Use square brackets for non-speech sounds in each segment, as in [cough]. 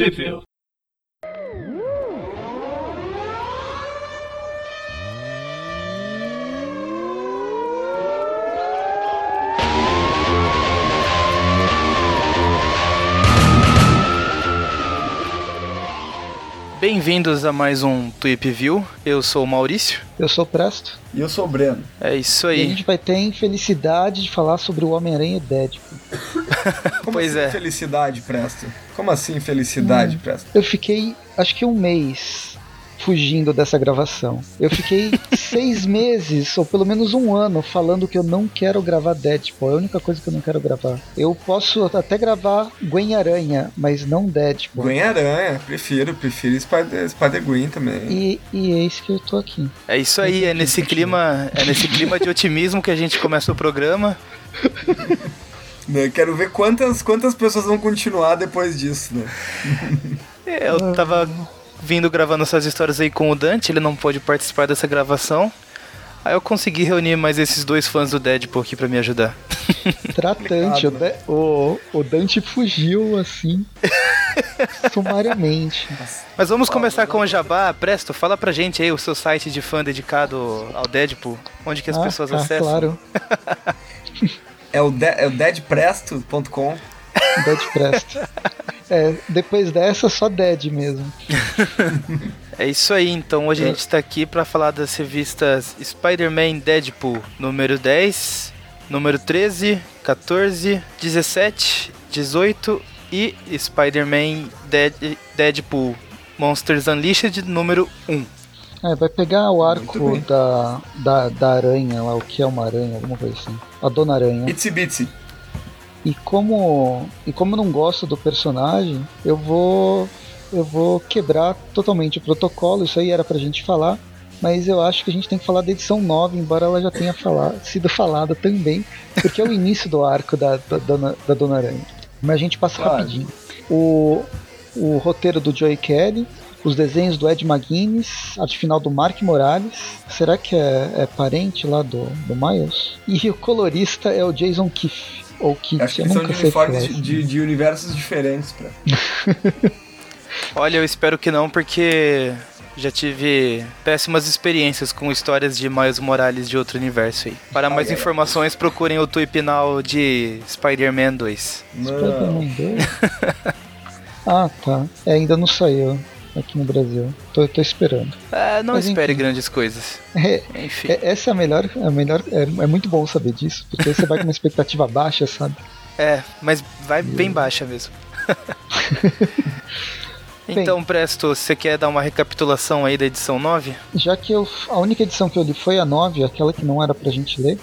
Sheffield. Bem-vindos a mais um Tweep View. Eu sou o Maurício. Eu sou o Presto. E eu sou o Breno. É isso E a aí. gente vai ter a infelicidade de falar sobre o Homem-Aranha e Deadpool. [laughs] Como Pois assim é. felicidade, Presto? Como assim felicidade, Presto? Eu fiquei, acho que um mês fugindo dessa gravação. Eu fiquei [laughs] seis meses, ou pelo menos um ano, falando que eu não quero gravar Deadpool. É a única coisa que eu não quero gravar. Eu posso até gravar Gwen Aranha, mas não Deadpool. Gwen Aranha, prefiro, prefiro Spider, Spider Gwen também. E, e é isso que eu tô aqui. É isso aí, é nesse clima, é nesse clima de otimismo que a gente começa o programa. [laughs] Né, Quero ver quantas, quantas pessoas vão continuar depois disso, né? É, Eu tava vindo gravando essas histórias aí com o Dante, ele não pôde participar dessa gravação. Aí eu consegui reunir mais esses dois fãs do Deadpool aqui pra me ajudar. [laughs] Tratante, o, De- o, o Dante fugiu assim, [laughs] sumariamente. Mas vamos começar com o Jabá. Presto, fala pra gente aí o seu site de fã dedicado ao Deadpool, onde que as Ah, pessoas tá, acessam. Claro, [laughs] É o, de, é o deadpresto.com. Dead Presto. É, depois dessa, só Dead mesmo. É isso aí, então hoje a gente tá aqui pra falar das revistas Spider-Man Deadpool, número 10, número 13, 14, 17, 18 e Spider-Man Dead- Deadpool Monsters Unleashed, número 1. É, vai pegar o arco da, da, da aranha lá, o que é uma aranha, alguma coisa assim. A Dona Aranha. Itsy Bitsy. E como, e como eu não gosto do personagem, eu vou eu vou quebrar totalmente o protocolo, isso aí era pra gente falar, mas eu acho que a gente tem que falar da edição 9, embora ela já tenha falado, sido falada também, porque é o início do arco da, da, Dona, da Dona Aranha. Mas a gente passa Claro. rapidinho. O, o roteiro do Joey Kelly, os desenhos do Ed McGuinness, arte final do Mark Morales. Será que é, é parente lá do, do Miles? E o colorista é o Jason Kiff. Ou Kiff, Acho que eu são nunca de uniformes de, de, de universos diferentes, Presto. [laughs] [laughs] Olha, eu espero que não, porque já tive péssimas experiências com histórias de Miles Morales de outro universo aí. Para mais Ai, ai. informações, procurem o Tweepinal de Spider-Man 2. Não. Spider-Man 2? [laughs] ah, tá. É, ainda não saiu aqui no Brasil. Tô, tô esperando. Ah, não Mas espere enfim. grandes coisas. [laughs] É, Enfim. é- essa é a melhor. A melhor é, é muito bom saber disso, porque aí você vai com uma expectativa [laughs] baixa, sabe? É, mas vai bem baixa mesmo. [laughs] então, Presto, você quer dar uma recapitulação aí da edição 9? Já que eu, a única edição que eu li foi a 9, aquela que não era pra gente ler,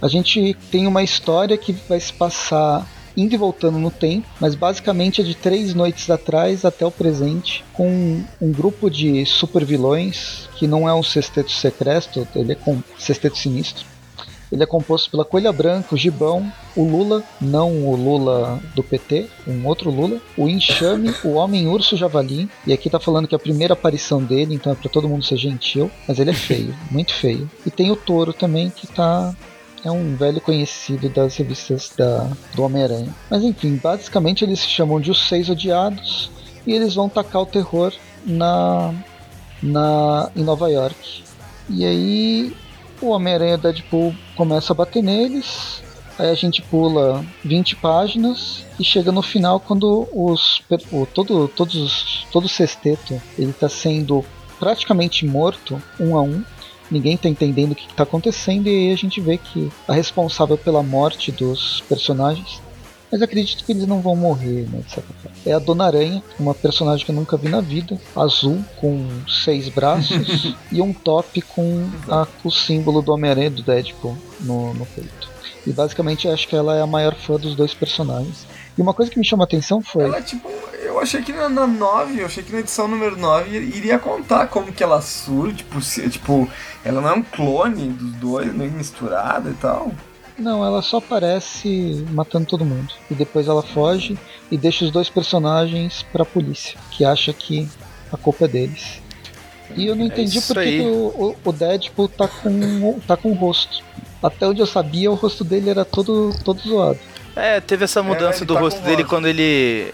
a gente tem uma história que vai se passar indo e voltando no tempo, mas basicamente é de três noites atrás até o presente, com um grupo de super vilões, que não é um sexteto secreto, ele é com sexteto sinistro. Ele é composto pela Coelha Branca, o Gibão, o Lula, não o Lula do PT, um outro Lula, o Enxame, o Homem Urso Javali, e aqui tá falando que é a primeira aparição dele, então é pra todo mundo ser gentil, mas ele é feio, [laughs] muito feio. E tem o Touro também, que tá é um velho conhecido das revistas da, do Homem-Aranha. Mas enfim, basicamente eles se chamam de os Seis Odiados e eles vão tacar o terror na, na em Nova York. E aí o Homem-Aranha Deadpool começa a bater neles. Aí a gente pula 20 páginas e chega no final quando os o, todo todos os- todo o sexteto ele está sendo praticamente morto um a um. Ninguém tá entendendo o que está acontecendo e aí a gente vê que a responsável pela morte dos personagens mas acredito que eles não vão morrer, né, de certa forma. É a Dona Aranha, uma personagem que eu nunca vi na vida, azul, com seis braços [laughs] e um top com a- o símbolo do Homem-Aranha do Deadpool no, no peito. E basicamente acho que ela é a maior fã dos dois personagens. E uma coisa que me chamou a atenção foi. Ela, tipo, eu achei que na, na 9, eu achei que na edição número 9 iria contar como que ela surge, tipo, se, tipo, ela não é um clone dos dois, meio misturada e tal. Não, ela só aparece matando todo mundo. E depois ela foge e deixa os dois personagens pra polícia, que acha que a culpa é deles. E eu não É entendi por que o- o Deadpool tá com, tá com o rosto. Até onde eu sabia, o rosto dele era todo, todo zoado. É, teve essa mudança ele do tá rosto dele quando ele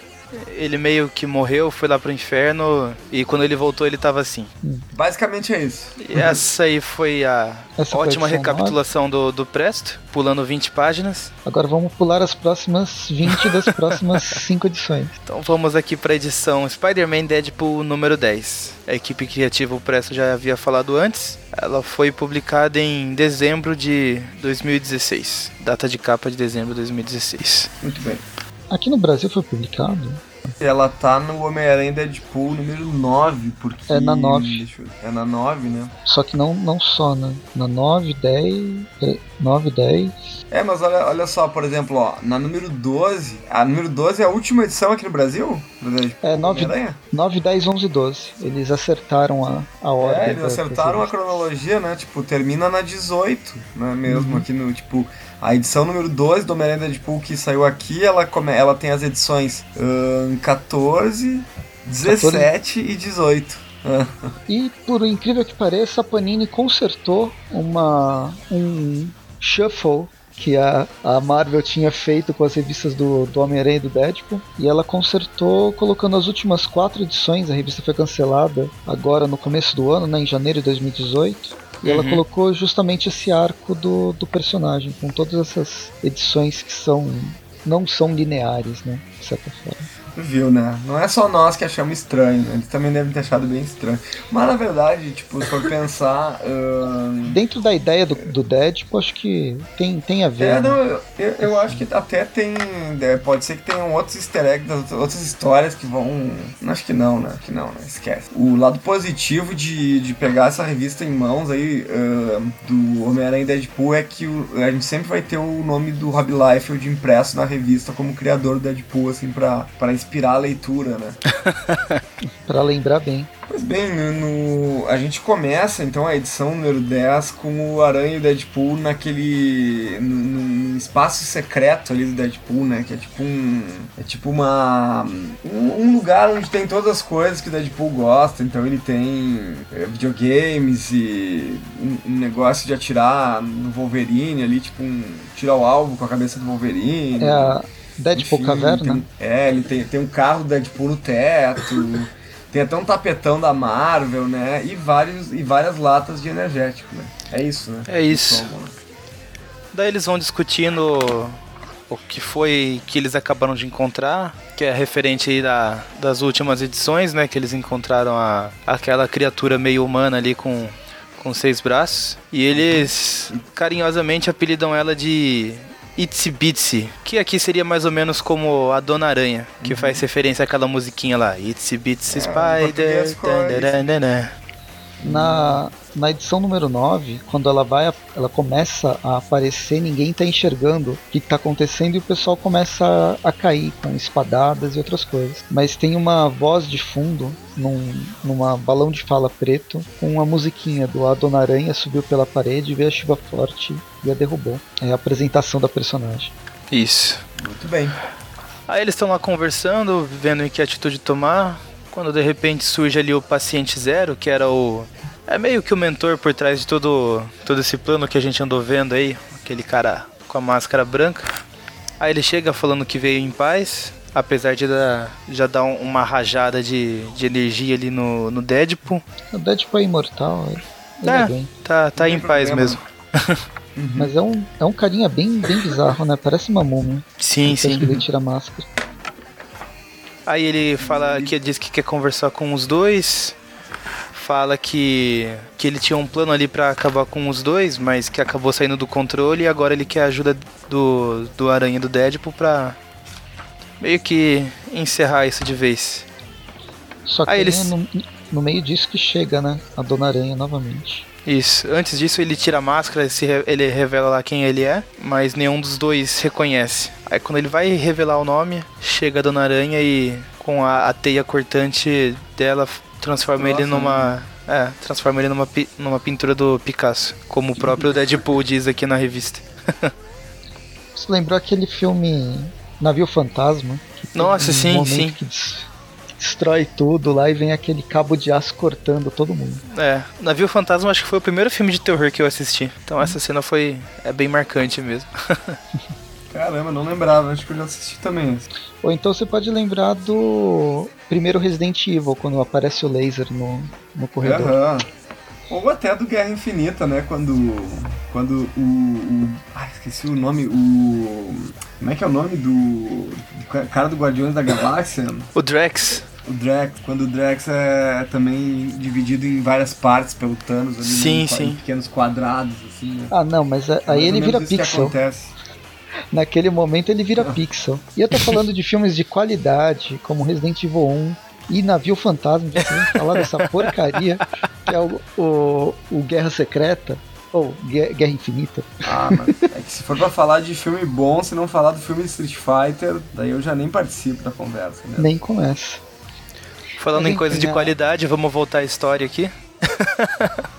ele meio que morreu, foi lá pro inferno e quando ele voltou ele tava assim. Basicamente é isso. E essa aí foi a Essa foi a ótima edição recapitulação do, do Presto, pulando 20 páginas. Agora vamos pular as próximas 20 das próximas [laughs] 5 edições. Então vamos aqui pra edição Spider-Man Deadpool número 10. A equipe criativa, o Presto já havia falado antes. Ela foi publicada em dezembro de 2016. Data de capa de dezembro de 2016. Muito bem. Aqui no Brasil foi publicado? Ela tá no Homem-Aranha Deadpool número 9, porque. É na 9. deixa eu- É na 9, né? Só que não, não só, né? Na 9, 10. tre- 9, 10. É, mas olha, olha só, por exemplo, ó, na número 12. A número 12 é a última edição aqui no Brasil? É, 9, Homem-Aranha? 9, 10, 11, 12. Eles acertaram a, a ordem. É, eles da- acertaram a cronologia, né? Tipo, termina na 18, né? Mesmo Uhum. aqui no, tipo, a edição número 12 do Homem-Aranha Deadpool que saiu aqui, ela, come, ela tem as edições ahn, 14, 17 e 18. Ah, E por incrível que pareça, a Panini consertou uma um shuffle que a, a Marvel tinha feito com as revistas do, do Homem-Aranha e do Deadpool. E ela consertou colocando as últimas quatro edições. A revista foi cancelada agora no começo do ano, né, em janeiro de 2018. E ela Uhum. colocou justamente esse arco do, do personagem, com todas essas edições que são não são lineares, né? De certa forma. Viu, né? Não é só nós que achamos estranho, eles também devem ter achado bem estranho. Mas na verdade, tipo, se for pensar. Dentro da ideia do, do Deadpool, acho que tem, tem a ver. É, né? não, eu, eu- acho que até tem. é, Pode ser que tenham outros easter eggs, outras histórias que vão. Acho que não, né? Acho que não, né? Esquece. O lado positivo de, de pegar essa revista em mãos aí do Homem-Aranha e Deadpool é que o- a gente sempre vai ter o nome do Rob Liefeld impresso na revista como criador do Deadpool, assim, pra, pra inspirar a leitura, né? [laughs] Pra lembrar bem. Pois bem, no, no- a gente começa então a edição número 10 com o Aranha e o Deadpool naquele. num espaço secreto ali do Deadpool, né? Que é tipo um. É tipo uma. Um, lugar onde tem todas as coisas que o Deadpool gosta. Então ele tem é, videogames e um, negócio de atirar no Wolverine ali, tipo um. Tirar o alvo com a cabeça do Wolverine. É Deadpool Enfim, Caverna? tem é, ele tem, tem um carro do Deadpool no teto, [laughs] tem até um tapetão da Marvel, né? E, vários, e várias latas de energético, né? É isso, né? É isso. Então, Daí eles vão discutindo o que foi que eles acabaram de encontrar, que é referente aí da, das últimas edições, né? Que eles encontraram a, aquela criatura meio humana ali com, com seis braços. E eles carinhosamente apelidam ela de Itsy Bitsy, que aqui seria mais ou menos como a Dona Aranha, que faz referência àquela musiquinha lá. Itsy Bitsy Uhum. É, Spider. Na, na edição número 9, quando ela vai, ela começa a aparecer, ninguém tá enxergando o que, que tá acontecendo e o pessoal começa a, a cair com espadadas e outras coisas. Mas tem uma voz de fundo, num numa balão de fala preto, com uma musiquinha do A Dona Aranha subiu pela parede, veio a chuva forte e a derrubou. É a apresentação da personagem. Isso. muito bem. Aí eles estão lá conversando, vendo em que atitude tomar. Quando de repente surge ali o paciente zero, que era o. É meio que o mentor por trás de todo, todo esse plano que a gente andou vendo aí. Aquele cara com a máscara branca. Aí ele chega falando que veio em paz. Apesar de dar, já dar um- uma rajada de, de energia ali no, no Deadpool. O Deadpool é imortal, ele É. é bem. Tá, tá em paz problema. mesmo. Mas é um, é um carinha bem, bem bizarro, né? Parece uma múmia. Sim, Depois que sim. ele tira a máscara. Aí ele fala que diz que quer conversar com os dois. Fala que, que ele tinha um plano ali pra acabar com os dois, mas que acabou saindo do controle e agora ele quer a ajuda do, do Aranha e do Deadpool pra meio que encerrar isso de vez. Só que Aí é eles- no, no meio disso que chega, né? A Dona Aranha novamente. Isso. Antes disso ele tira a máscara, se re- ele revela lá quem ele é, mas nenhum dos dois reconhece. Aí quando ele vai revelar o nome, chega a Dona Aranha e com a, a teia cortante dela transforma ele Nossa, numa. É, transforma ele numa, numa pintura do Picasso, como o próprio Deadpool diz aqui na revista. [laughs] Você lembrou aquele filme Navio Fantasma? Que tem Nossa, um sim, momento sim. Que des- destrói tudo lá e vem aquele cabo de aço cortando todo mundo. É, Navio Fantasma acho que foi o primeiro filme de terror que eu assisti. Então essa cena foi é bem marcante mesmo. [laughs] Caramba, não lembrava, acho que eu já assisti também. Ou então você pode lembrar do primeiro Resident Evil, quando aparece o laser no, no corredor. Aham. Ou até do Guerra Infinita, né? Quando. Quando o. o ai, esqueci o nome. O. Como é que é o nome do. do cara do Guardiões da Galáxia? O Drex. O Drax, quando o Drax é também dividido em várias partes pelo Thanos ali Sim, em, sim. em pequenos quadrados, assim, né? Ah, não, mas a- aí ele vira pixel. acontece. Naquele momento ele vira pixel. E eu tô falando de filmes de qualidade, como Resident Evil 1 e Navio Fantasma, vamos falar dessa porcaria, que é o, o, o Guerra Secreta, ou Gue- Guerra Infinita. Ah, mas é que se for pra falar de filme bom, se não falar do filme Street Fighter, daí eu já nem participo da conversa, né? Nem começa. Falando em coisa de a- qualidade, vamos voltar à história aqui. [laughs]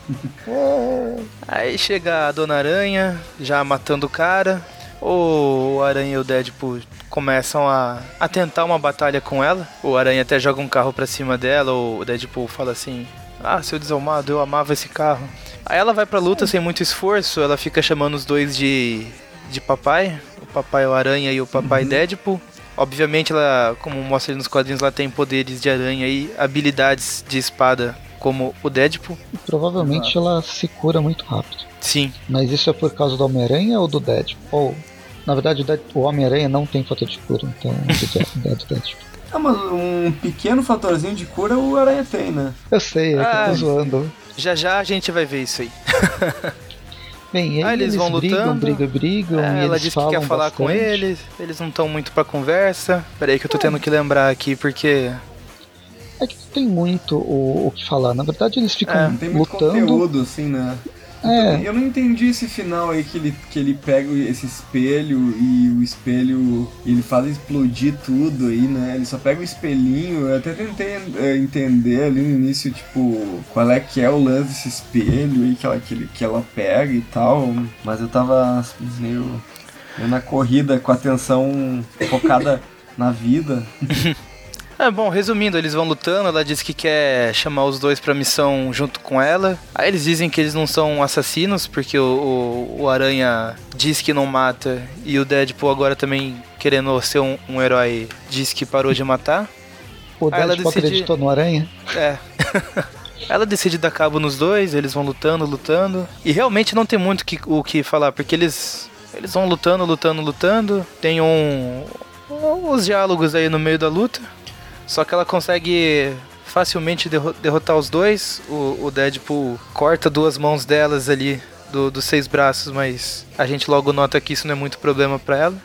Aí chega a Dona Aranha, já matando o cara. O Aranha e o Deadpool começam a, a tentar uma batalha com ela. O Aranha até joga um carro pra cima dela. O Deadpool fala assim: Ah, seu desalmado, eu amava esse carro. Aí ela vai pra luta sem muito esforço. Ela fica chamando os dois de, de papai: o papai o Aranha e o papai Deadpool. Obviamente, ela, como mostra nos quadrinhos, ela tem poderes de aranha e habilidades de espada como o Deadpool. E provavelmente ela se cura muito rápido. Sim, Mas isso é por causa do Homem-Aranha ou do Deadpool? Ou, na verdade, o, Homem-Aranha não tem fator de cura, então é do é Deadpool. Ah, mas um pequeno fatorzinho de cura o Aranha tem, né? Eu sei, é que eu Ah. tô zoando. já já a gente vai ver isso aí. [laughs] Bem, aí Ah, eles eles, vão brigam, lutando. brigam, brigam, É, ela eles disse que falam quer falar com bastante. eles, eles não estão muito pra conversa. Peraí que eu tô tendo que lembrar aqui, porque. É que não tem muito o, o que falar. Na verdade, eles ficam É, tem muito lutando. conteúdo, assim, né? É, Eu não entendi esse final aí que ele, que ele pega esse espelho e o espelho ele faz explodir tudo aí, né? Ele só pega o espelhinho. Eu até tentei eh, entender ali no início, tipo, qual é que é o lance desse espelho aí que ela, que, ele- que ela pega e tal. Mas eu tava meio, meio na corrida com a atenção focada na vida. [laughs] É bom, resumindo, eles vão lutando, ela diz que quer chamar os dois pra missão junto com ela. Aí eles dizem que eles não são assassinos, porque o, o, o Aranha diz que não mata, e o Deadpool agora também, querendo ser um, um herói, diz que parou de matar. o Aí ela Deadpool decide- acreditou no Aranha. É. [laughs] Ela decide dar cabo nos dois, eles vão lutando, lutando. E realmente não tem muito que- o que falar, porque eles, eles vão lutando, lutando, lutando. Tem um, uns diálogos aí no meio da luta. Só que ela consegue facilmente derro- derrotar os dois. O, o Deadpool corta duas mãos delas ali, do- dos seis braços, mas a gente logo nota que isso não é muito problema pra ela.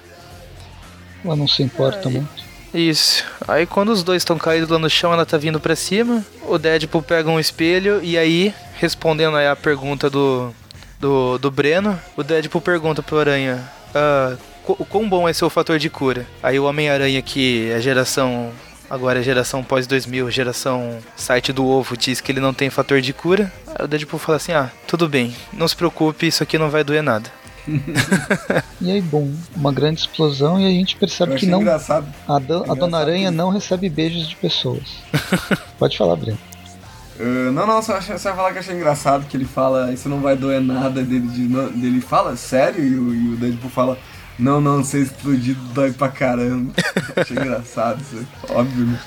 Ela não se importa Aí. muito. Isso. Aí quando os dois estão caídos lá no chão, ela tá vindo pra cima. O Deadpool pega um espelho e aí, respondendo aí a pergunta do, do, do Breno, o Deadpool pergunta pro Aranha: ah, o quão bom é seu fator de cura? Aí o Homem-Aranha, que é geração. Agora é geração pós-2000, geração site do ovo, diz que ele não tem fator de cura. Aí o Deadpool fala assim: ah, tudo bem, não se preocupe, isso aqui não vai doer nada. [laughs] E aí, bom, uma grande explosão e a gente percebe que não, engraçado. a, a engraçado Dona Aranha isso. não recebe beijos de pessoas. [laughs] Pode falar, Breno. Uh, não, não, só, só ia falar que eu achei engraçado que ele fala, isso não vai doer nada dele, de, dele fala sério e o, e o Deadpool fala, não, não, ser explodido dói pra caramba. achei engraçado isso, óbvio.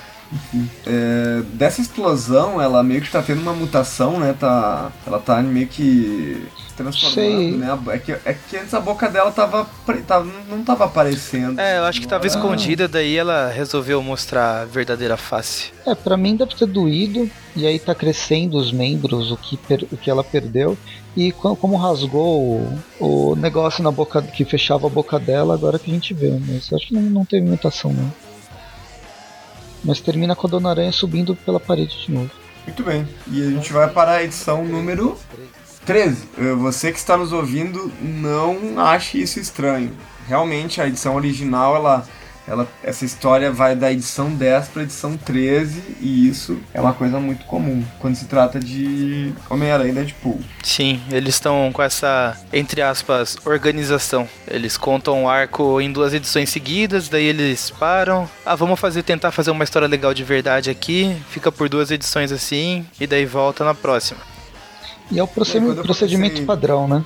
É, dessa explosão, ela meio que tá tendo uma mutação, né? Tá, ela tá meio que transformando, né? É que, é que antes a boca dela tava, tava não tava aparecendo. É, eu acho que tava Agora- escondida, daí ela resolveu mostrar a verdadeira face. É, pra mim deve ter doído, e aí tá crescendo os membros, o que, per- o que ela perdeu. E co- como rasgou o, o negócio na boca que fechava a boca dela, agora que a gente vê. Mas acho que não, não teve mutação, não. Mas termina com a Dona Aranha subindo pela parede de novo. Muito bem. E a gente vai para a edição número 13. Eh, Você que está nos ouvindo, não ache isso estranho. Realmente, a edição original, ela, ela, essa história vai da edição 10 para a edição 13, e isso é uma coisa muito comum quando se trata de Homem-Aranha e Deadpool. Sim, eles estão com essa, entre aspas, organização. Eles contam o arco em duas edições seguidas, daí eles param. Ah, vamos fazer tentar fazer uma história legal de verdade aqui. Fica por duas edições assim, e daí volta na próxima. E é o procedimento comecei- padrão, né?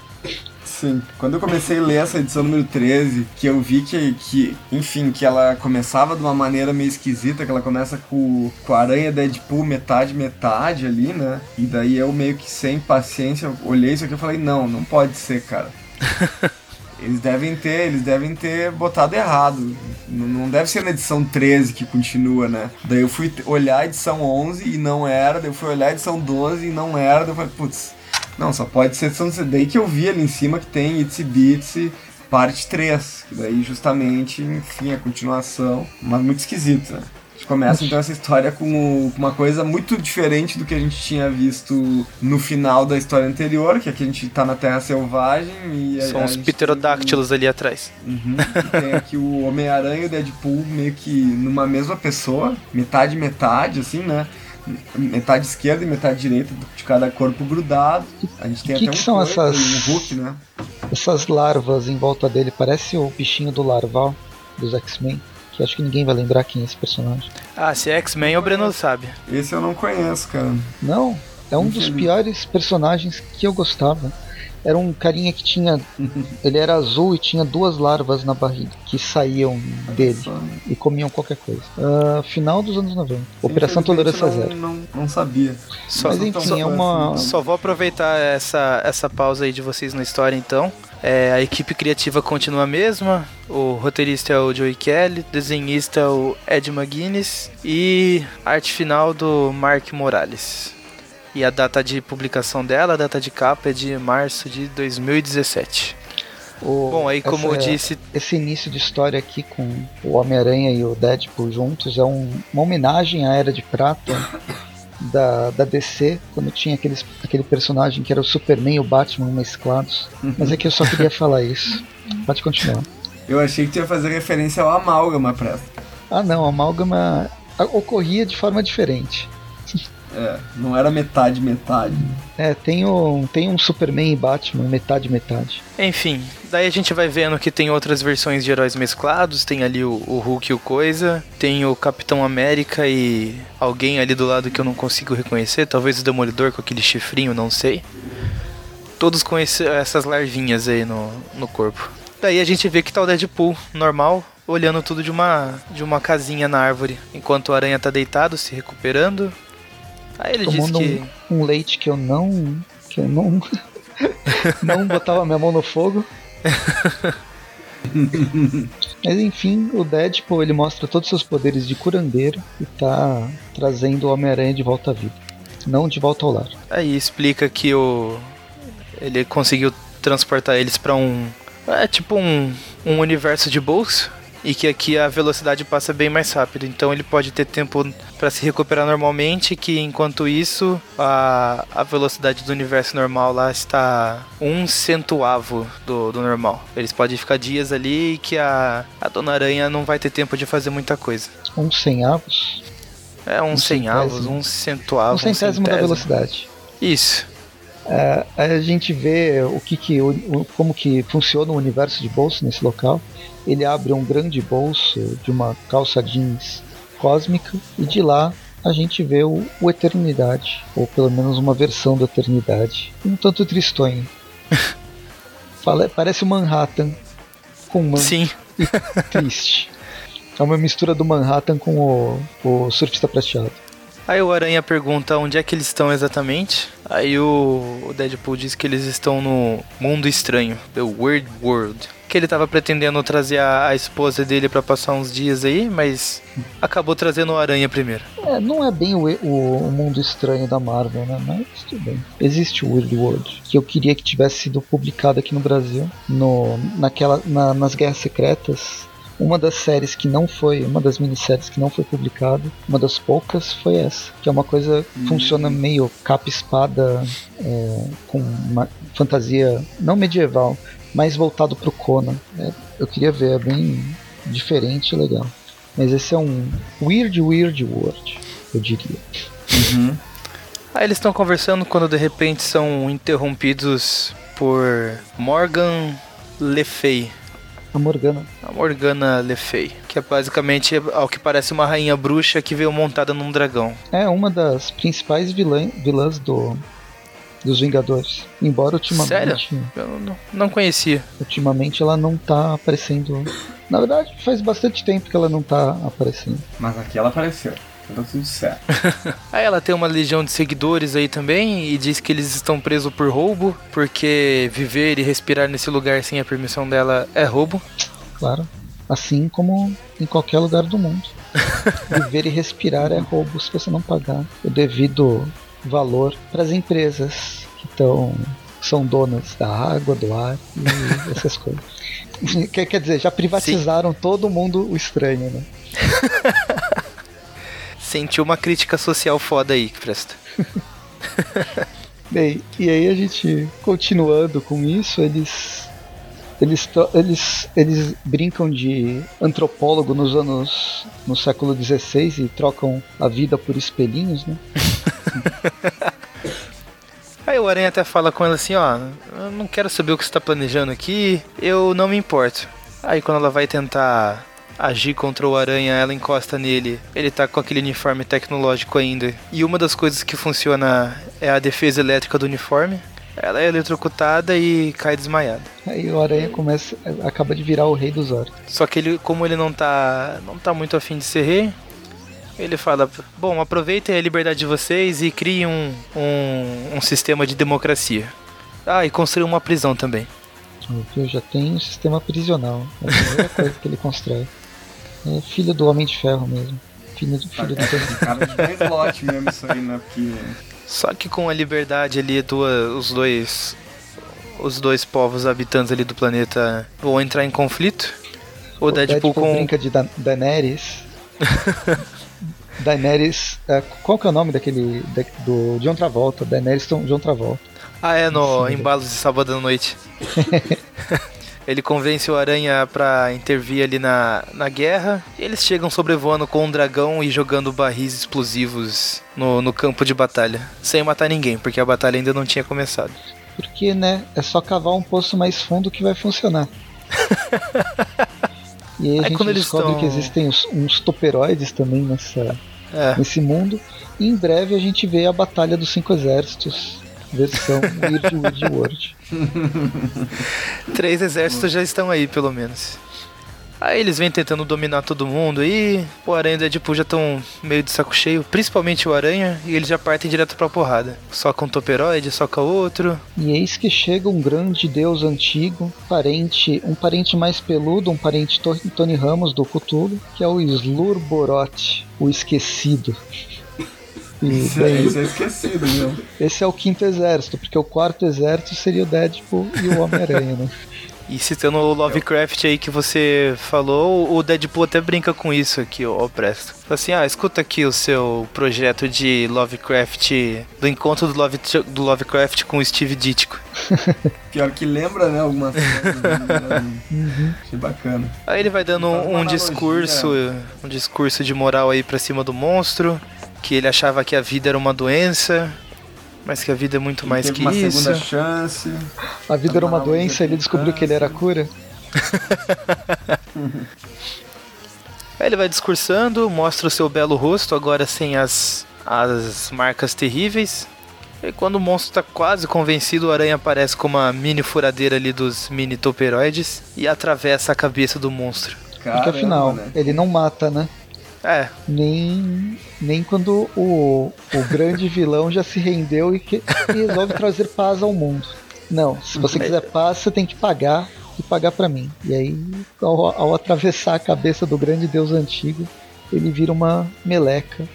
Sim. Quando eu comecei a ler essa edição número 13, que eu vi que, que enfim, que ela começava de uma maneira meio esquisita, que ela começa com, com a aranha Deadpool metade, metade ali, né? E daí eu meio que sem paciência olhei isso aqui e falei, não, não pode ser, cara. [laughs] Eles devem ter, eles devem ter botado errado. Não deve ser na edição 13 que continua, né? Daí eu fui olhar a edição 11 e não era, daí eu fui olhar a edição 12 e não era, daí eu falei, putz, não, só pode ser Daí que eu vi ali em cima que tem Itsy Bitsy parte 3, que daí justamente, enfim, a continuação, mas muito esquisito, né? gente começa então essa história com uma coisa muito diferente do que a gente tinha visto no final da história anterior, que aqui a gente tá na Terra Selvagem e São os pterodáctilos tem... ali atrás. Uhum, tem aqui o Homem-Aranha e o Deadpool meio que numa mesma pessoa, metade metade, assim, né? Metade esquerda e metade direita de cada corpo grudado. A gente tem que até que um, são essas... um Hulk, né? Essas larvas em volta dele, parece o bichinho do larval dos X-Men que acho que ninguém vai lembrar quem é esse personagem. Ah, se é X-Men, o Breno sabe. Esse eu não conheço, cara. Não, é um dos piores personagens que eu gostava. Era um carinha que tinha. ele era azul e tinha duas larvas na barriga que saíam dele e comiam qualquer coisa. Uh, final dos anos 90. Operação Tolerância não, Zero. Não, não sabia. Só, Mas enfim, é uma. Só vou aproveitar essa, essa pausa aí de vocês na história então. É, a equipe criativa continua a mesma. O roteirista é o Joey Kelly, desenhista é o Ed McGuinness e arte final do Mark Morales. E a data de publicação dela, a data de capa é de março de 2017. O, Bom, aí como essa, eu disse. Esse início de história aqui com o Homem-Aranha e o Deadpool juntos é um, uma homenagem à Era de Prata [coughs] da, da DC, quando tinha aqueles, aquele personagem que era o Superman e o Batman mesclados. Mas é que eu só queria [laughs] falar isso. Pode continuar. Eu achei que tu ia fazer referência ao Amálgama, Presta. Ah não, o Amálgama ocorria de forma diferente. É, não era metade, metade. É, tem um, tem um Superman e Batman, metade, metade. Enfim, daí a gente vai vendo que tem outras versões de heróis mesclados. Tem ali o, o Hulk e o Coisa. Tem o Capitão América e alguém ali do lado que eu não consigo reconhecer. Talvez o Demolidor com aquele chifrinho, não sei. Todos com esse, essas larvinhas aí no, no corpo. Daí a gente vê que tá o Deadpool normal, olhando tudo de uma, de uma casinha na árvore. Enquanto o Aranha tá deitado, se recuperando. Aí ele diz que. Um, um, leite que eu não. que eu não. [laughs] não botava minha mão no fogo. Mas enfim, o Deadpool ele mostra todos os seus poderes de curandeiro e tá trazendo o Homem-Aranha de volta à vida. Não de volta ao lar. Aí explica que o. Ele conseguiu transportar eles para um. É tipo um, um universo de bolso e que aqui a velocidade passa bem mais rápido. Então ele pode ter tempo para se recuperar normalmente, que enquanto isso a, a velocidade do universo normal lá está um centuavo do, do normal. Eles podem ficar dias ali e que a, a Dona Aranha não vai ter tempo de fazer muita coisa. Um centavos? É, um, um cem avos, um centuavo. Um centésimo, um da velocidade. Isso. É, a gente vê o que, que o, como que funciona o universo de bolso nesse local ele abre um grande bolso de uma calça jeans cósmica e de lá a gente vê o, o Eternidade, ou pelo menos uma versão da Eternidade, um tanto tristonho. [laughs] Fala, parece o Manhattan com man Sim. triste. É uma mistura do Manhattan com o, o surfista prateado. Aí o Aranha pergunta onde é que eles estão exatamente. Aí o Deadpool diz que eles estão no mundo estranho, The Weird World que ele tava pretendendo trazer a, a esposa dele para passar uns dias aí, mas acabou trazendo o Aranha primeiro. É, não é bem o, o, o, mundo estranho da Marvel, né? Mas tudo bem. Existe o Weird World, que eu queria que tivesse sido publicado aqui no Brasil, no, naquela, na, nas Guerras Secretas. Uma das séries que não foi, uma das minisséries que não foi publicada, uma das poucas foi essa, que é uma coisa que hum. funciona meio capa-espada, é, com uma fantasia não medieval, mais voltado pro Conan. É, eu queria ver, é bem diferente e legal. Mas esse é um weird, weird world, eu diria. Uhum. Aí eles estão conversando quando de repente são interrompidos por Morgan Le Fay. A Morgana. A Morgana Le Fay, que é basicamente, ao que parece, uma rainha bruxa que veio montada num dragão. É uma das principais vilã, vilãs do, dos Vingadores. Embora ultimamente. Sério? Eu não, não conhecia. Ultimamente ela não tá aparecendo. Na verdade, faz bastante tempo que ela não tá aparecendo. Mas aqui ela apareceu. Tá tudo certo. aí [laughs] ela tem uma legião de seguidores aí também e diz que eles estão presos por roubo, porque viver e respirar nesse lugar sem a permissão dela é roubo. Claro. Assim como em qualquer lugar do mundo. [laughs] Viver e respirar é roubo se você não pagar o devido valor para as empresas que estão são donas da água, do ar e [laughs] essas coisas. Quer, quer dizer, já privatizaram Sim. todo mundo o estranho, né? Sentiu uma crítica social foda aí, que presta. [laughs] Bem, e aí a gente, continuando com isso, eles eles, eles, eles brincam de antropólogo nos anos. no século XVI e trocam a vida por espelhinhos, né? [laughs] Aí o Aranha até fala com ela assim, ó, eu não quero saber o que você tá planejando aqui, eu não me importo. Aí quando ela vai tentar agir contra o Aranha, ela encosta nele. Ele tá com aquele uniforme tecnológico ainda. E uma das coisas que funciona é a defesa elétrica do uniforme. Ela é eletrocutada e cai desmaiada. Aí o Aranha começa, acaba de virar o rei dos orcs. Só que ele, como ele não tá, não tá muito afim de ser rei, ele fala: Bom, aproveitem a liberdade de vocês e criem um, um, um sistema de democracia. Ah, e construam uma prisão também. Eu já tem um sistema prisional. É a primeira [laughs] coisa que ele constrói. É filho do Homem de Ferro mesmo. Filho do filho do Cara de slot mesmo isso aí, né? Porque só que com a liberdade ali, duas, os dois os dois povos habitantes ali do planeta vão entrar em conflito. O, o Deadpool, Deadpool com brinca de da Daenerys. [laughs] Daenerys, é, qual que é o nome daquele do John Travolta? Daenerys John Travolta. Ah, é no Sim, Embalos de Sábado à Noite. [laughs] Ele convence o Aranha para intervir ali na, na guerra. E eles chegam sobrevoando com um dragão e jogando barris explosivos no, no campo de batalha. Sem matar ninguém, porque a batalha ainda não tinha começado. Porque, né? É só cavar um poço mais fundo que vai funcionar. [laughs] e aí a aí gente descobre estão... que existem uns, uns toperoides também nessa, é. nesse mundo. E em breve a gente vê a Batalha dos Cinco Exércitos versão Weird Weird World. [laughs] Três exércitos já estão aí, pelo menos. Aí eles vêm tentando dominar todo mundo aí. O Aranha e o Deadpool já estão meio de saco cheio, principalmente o Aranha, e eles já partem direto pra porrada. Só com um toperoide, só com outro. E eis que chega um grande deus antigo, parente, um parente mais peludo, um parente Tony Ramos do Cthulhu, que é o Slur Boroth, o esquecido. E daí, isso é esquecido, viu? Esse é o quinto exército, porque o quarto exército seria o Deadpool e o Homem-Aranha, né? [laughs] E citando o Lovecraft aí que você falou, o Deadpool até brinca com isso aqui, ó, Presto. Fala assim, ah, escuta aqui o seu projeto de Lovecraft, do encontro do, Love, do Lovecraft com o Steve Ditko. [laughs] Pior que lembra, né, algumas coisas. Né? uhum. [laughs] Que bacana. Aí ele vai dando um, um discurso, um discurso de moral aí pra cima do monstro que ele achava que a vida era uma doença, mas que a vida é muito ele mais que uma isso. Segunda chance. A vida era uma doença, ele descobriu que ele era a cura. [laughs] Aí ele vai discursando, mostra o seu belo rosto, agora sem as, as marcas terríveis. E quando o monstro está quase convencido, o aranha aparece com uma mini furadeira ali dos mini toperoides e atravessa a cabeça do monstro. Caramba, Porque afinal, né? ele não mata, né? É. Nem, nem quando o, o grande vilão já se rendeu e, que, e resolve trazer paz ao mundo. Não, se você quiser paz, você tem que pagar e pagar para mim. E aí, ao, ao, atravessar a cabeça do grande deus antigo, ele vira uma meleca.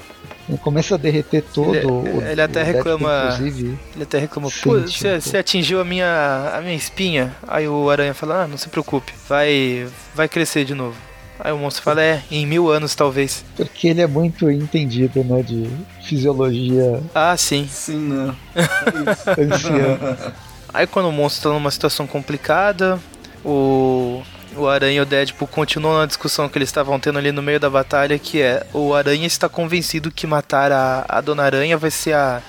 Ele começa a derreter todo ele, o, ele até o reclama inclusive, ele até reclama pô você, você atingiu a minha a minha espinha aí o aranha fala ah, não se preocupe vai vai crescer de novo Aí o monstro fala, é, em mil anos talvez. Porque ele é muito entendido, né, de fisiologia. Ah, sim. Sim, né? [laughs] Aí quando o monstro tá numa situação complicada, o, o Aranha e o Deadpool continuam na discussão que eles estavam tendo ali no meio da batalha, que é o Aranha está convencido que matar a, a Dona Aranha vai ser a,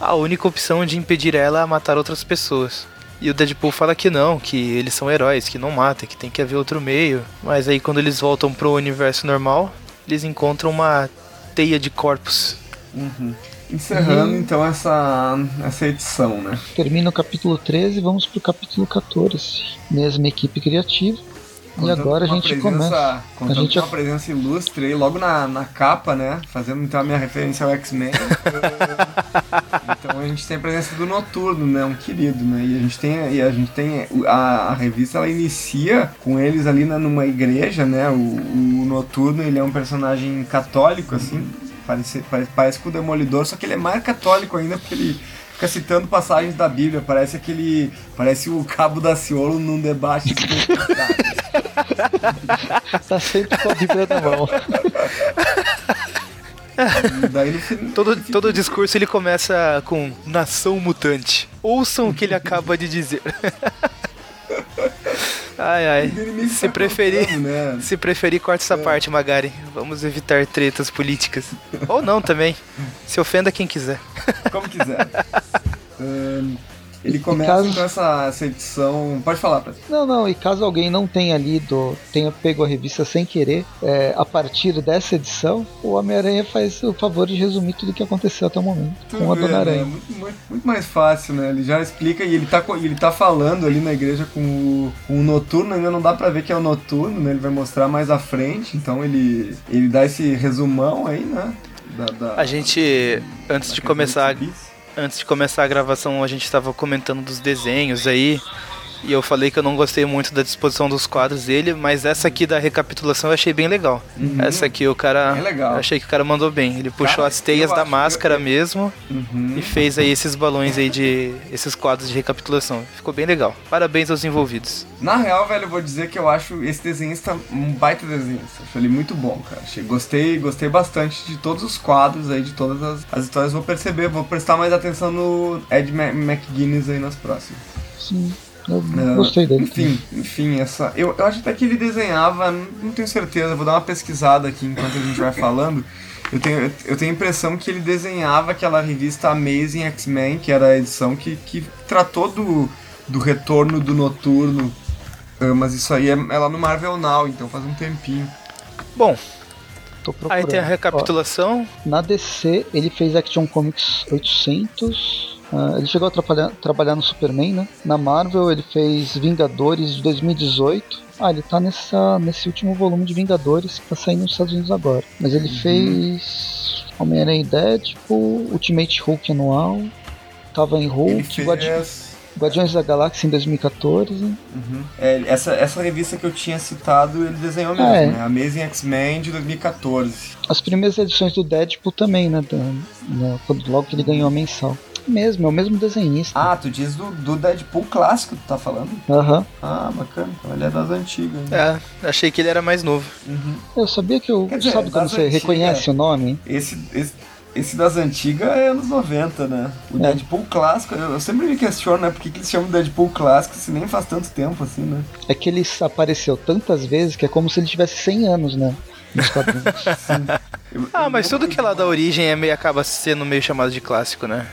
a única opção de impedir ela a matar outras pessoas. E o Deadpool fala que não, que eles são heróis, que não matam, que tem que haver outro meio. Mas aí quando eles voltam pro universo normal, eles encontram uma teia de corpos. Uhum. encerrando e... então essa, essa edição, né? Termina o capítulo 13 e vamos pro capítulo 14. Mesma equipe criativa. E agora a gente presença, começa. Contando a gente... uma presença ilustre aí, logo na, na capa, né? Fazendo então a minha referência ao X-Men. [laughs] então a gente tem a presença do Noturno, né? Um querido, né? E a gente tem, e a, gente tem a, a revista, ela inicia com eles ali na, numa igreja, né? O, o Noturno, ele é um personagem católico, assim. Parece, parece, parece com o Demolidor, só que ele é mais católico ainda, porque ele fica citando passagens da Bíblia. Parece aquele. Parece o Cabo da Ciolo num debate. [laughs] [laughs] Tá sempre com a Bíblia na mão. Fim, todo, todo discurso ele começa com nação mutante. Ouçam o que ele [laughs] acaba de dizer. [laughs] Ai, ai. Se preferir, né? se preferir, corta essa é. parte, Magari. Vamos evitar tretas políticas. Ou não também. Se ofenda quem quiser. Como quiser. um, Ele começa caso... com essa, essa edição. Pode falar, Pedro. Não, não, e caso alguém não tenha lido, tenha pego a revista sem querer, é, a partir dessa edição, o Homem-Aranha faz o favor de resumir tudo o que aconteceu até o momento tu com a Dona Aranha. Né? Muito, muito, muito, mais fácil, né? Ele já explica e ele tá, ele tá falando ali na igreja com o, com o Noturno, ainda não dá pra ver que é o Noturno, né? Ele vai mostrar mais à frente, então ele, ele dá esse resumão aí, né? Da, da, a gente, antes de começar antes de começar a gravação, a gente estava comentando dos desenhos aí. E eu falei que eu não gostei muito da disposição dos quadros dele, mas essa aqui da recapitulação eu achei bem legal. Uhum. Essa aqui o cara. É legal. Achei que o cara mandou bem. Ele puxou cara, as teias da máscara mesmo uhum. e fez aí esses balões aí de. esses quadros de recapitulação. Ficou bem legal. Parabéns aos envolvidos. Na real, velho, eu vou dizer que eu acho esse desenhista um baita desenhista. Acho ele muito bom, cara. Achei, gostei, gostei bastante de todos os quadros aí, de todas as, as histórias. Vou perceber, vou prestar mais atenção no Ed McGuinness aí nas próximas. Sim. Eu gostei dele. Enfim, enfim, essa. Eu, eu acho até que ele desenhava, não tenho certeza, vou dar uma pesquisada aqui enquanto a gente vai falando. Eu tenho, eu tenho a impressão que ele desenhava aquela revista Amazing X-Men, que era a edição que, que tratou do, do retorno do noturno. Ah, mas isso aí é, é lá no Marvel Now, então faz um tempinho. Bom, aí tem a recapitulação. Ó, na DC, ele fez Action Comics 800, Uh, ele chegou a trabalhar, trabalhar no Superman, né? Na Marvel ele fez Vingadores de 2018. Ah, ele tá nessa, nesse último volume de Vingadores que tá saindo nos Estados Unidos agora. Mas ele uhum. fez Homem-Aranha e Deadpool, Ultimate Hulk anual, tava em Hulk, fez... Guardi... Guardiões da Galáxia em 2014. Uhum. É, essa, essa revista que eu tinha citado, ele desenhou mesmo, é. né? Amazing X-Men de 2014. As primeiras edições do Deadpool também, né? Da, da, quando, logo que ele ganhou a mensal mesmo, é o mesmo desenhista. Ah, tu diz do, do Deadpool clássico, tu tá falando? Aham. Uhum. Ah, bacana. Ele é das antigas. Né? É, achei que ele era mais novo. Uhum. Eu sabia que eu. Dizer, sabe quando você antiga, reconhece o nome? Esse, esse, esse das antigas é anos 90, né? O é. Deadpool clássico, eu sempre me questiono, né? Por que, que eles chamam de Deadpool clássico se nem faz tanto tempo assim, né? É que ele apareceu tantas vezes que é como se ele tivesse 100 anos, né? Nos quadrinhos. [laughs] ah, mas tudo que é lá da origem é meio, acaba sendo meio chamado de clássico, né?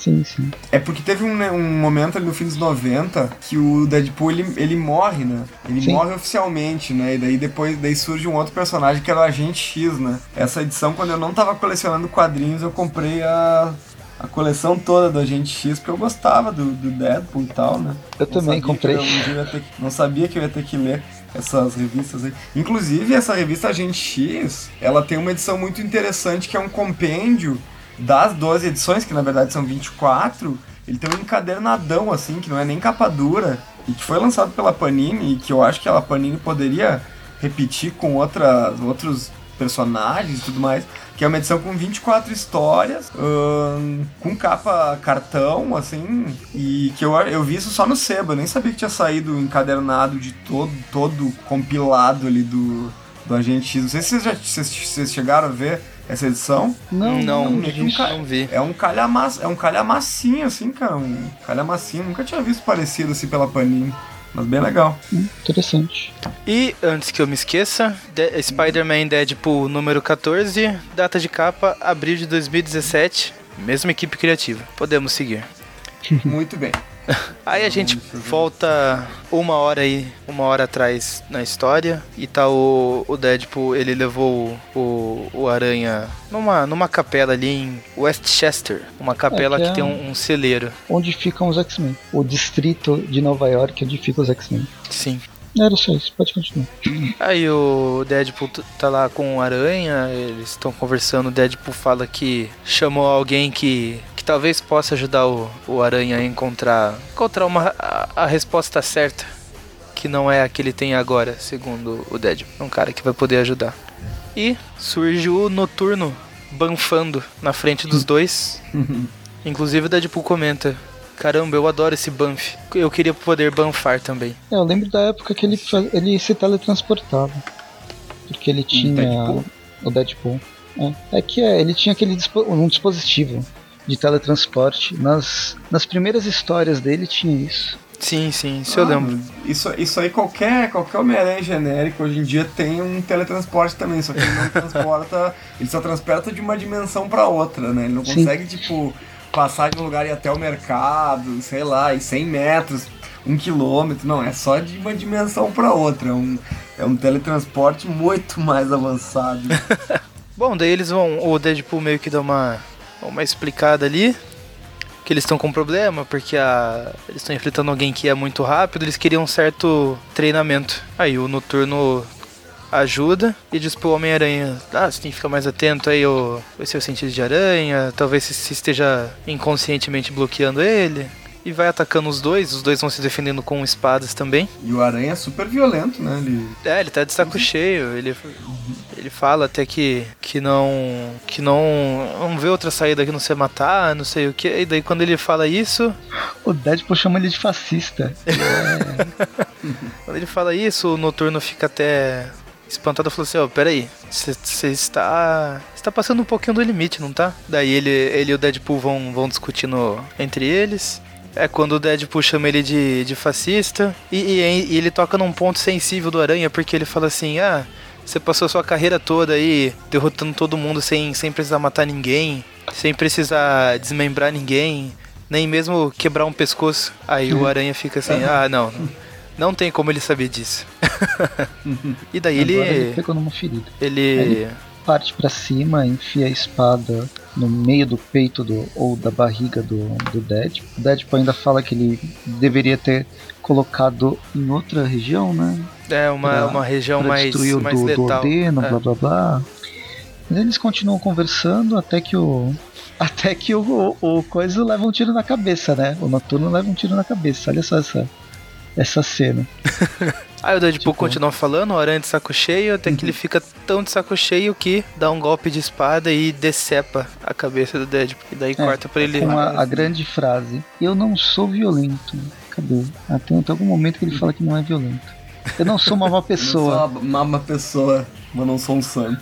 Sim, sim. É porque teve um, né, um momento ali no fim dos 90 que o Deadpool ele, ele morre, né? Ele sim. morre oficialmente, né? E daí depois daí surge um outro personagem que era o Agente X, né? Essa edição, quando eu não tava colecionando quadrinhos, eu comprei a, a coleção toda do Agente X, porque eu gostava do, do Deadpool e tal, né? Eu não também comprei. Eu, que, não sabia que eu ia ter que ler essas revistas aí. Inclusive, essa revista Agente X, ela tem uma edição muito interessante que é um compêndio das 12 edições, que na verdade são 24, ele tem um encadernadão, assim, que não é nem capa dura, e que foi lançado pela Panini, e que eu acho que a Panini poderia repetir com outras, outros personagens e tudo mais, que é uma edição com 24 histórias, hum, com capa cartão, assim, e que eu, eu vi isso só no Seba, nem sabia que tinha saído encadernado de todo, todo compilado ali do, do Agente. Não sei se vocês, já, vocês, vocês chegaram a ver essa edição? Não, não, não, é um ca... não vi. É um calhamaço, é um calhamassinho, assim, cara. Um calhamassinho. Nunca tinha visto parecido assim pela Panini. Mas bem legal. Hum, interessante. E antes que eu me esqueça, Spider-Man Deadpool número 14, data de capa, abril de 2017, mesma equipe criativa. Podemos seguir. Muito bem. Aí a gente volta uma hora aí, uma hora atrás na história e tá o, o Deadpool, ele levou o, o Aranha numa, numa capela ali em Westchester, uma capela É, que que, é tem um- um, um celeiro. Onde ficam os X-Men. O distrito de Nova York onde ficam os X-Men. Sim. Era só isso, pode continuar. Aí o Deadpool tá lá com o Aranha, eles estão conversando, o Deadpool fala que chamou alguém que, que talvez possa ajudar o, o Aranha a encontrar, encontrar uma, a, a resposta certa, que não é a que ele tem agora, segundo o Deadpool. Um cara que vai poder ajudar. E surge o Noturno banfando na frente dos dois. [laughs] Inclusive o Deadpool comenta, caramba, eu adoro esse banff, eu queria poder banfar também. É, eu lembro da época que ele, ele se teletransportava. Porque ele tinha. Deadpool? O Deadpool. É, é que é, ele tinha aquele dispo- um dispositivo de teletransporte. Nas, nas primeiras histórias dele tinha isso. Sim, sim, isso eu Ah, lembro. Isso, isso aí, qualquer, qualquer Homem-Aranha genérico hoje em dia tem um teletransporte também, só que ele não [laughs] transporta. Ele só transporta de uma dimensão pra outra, né? Ele não Sim. consegue, tipo, passar de um lugar e ir até o mercado, sei lá, e 100 metros, um quilômetro. Não, é só de uma dimensão pra outra. É um, é um teletransporte muito mais avançado. [laughs] Bom, daí eles vão. O Deadpool meio que dá uma, uma explicada ali. Que eles estão com problema, porque a, eles estão enfrentando alguém que é muito rápido, eles queriam um certo treinamento. Aí o Noturno ajuda e diz pro Homem-Aranha: Ah, você tem que ficar mais atento aí ao, ao seu sentido de aranha, talvez você esteja inconscientemente bloqueando ele. E vai atacando os dois, os dois vão se defendendo com espadas também. E o Aranha é super violento, né? Ele. É, ele tá de saco cheio. Ele, ele fala até que, que não. que não. não vê outra saída que não ser matar, não sei o que. E daí quando ele fala isso. O Deadpool chama ele de fascista. [laughs] Quando ele fala isso, o noturno fica até espantado falou assim, ó, peraí, você está. Você tá passando um pouquinho do limite, não tá? Daí ele, ele e o Deadpool vão, vão discutindo entre eles. É quando o Deadpool chama ele de, de fascista. E, e- e ele toca num ponto sensível do Aranha, porque ele fala assim, ah, você passou sua carreira toda aí derrotando todo mundo sem, sem precisar matar ninguém, sem precisar desmembrar ninguém, nem mesmo quebrar um pescoço. Aí o Aranha fica assim, ah, não, não, não tem como ele saber disso. [laughs] e daí ele ele. pegou numa ferida. Ele. Parte pra cima, enfia a espada no meio do peito do, ou da barriga do, do Deadpool. O Deadpool ainda fala que ele deveria ter colocado em outra região, né? É uma, Pra- uma região mais, destruir o mais do, do. Odeno, É. blá blá blá. Mas eles continuam conversando até que o. [laughs] Até que o, o, o coisa leva um tiro na cabeça, né? O noturno leva um tiro na cabeça. Olha só essa, essa cena. [laughs] Aí o Deadpool Tipo- continua falando, o aranha de saco cheio, até que ele fica tão de saco cheio que dá um golpe de espada e decepa a cabeça do Deadpool. E daí É, corta pra ele. Com a, a grande frase: Eu não sou violento. Cadê? Tem até algum momento que ele fala que não é violento. Eu não sou uma má [laughs] Eu pessoa. sou uma, uma pessoa, mas não sou um santo.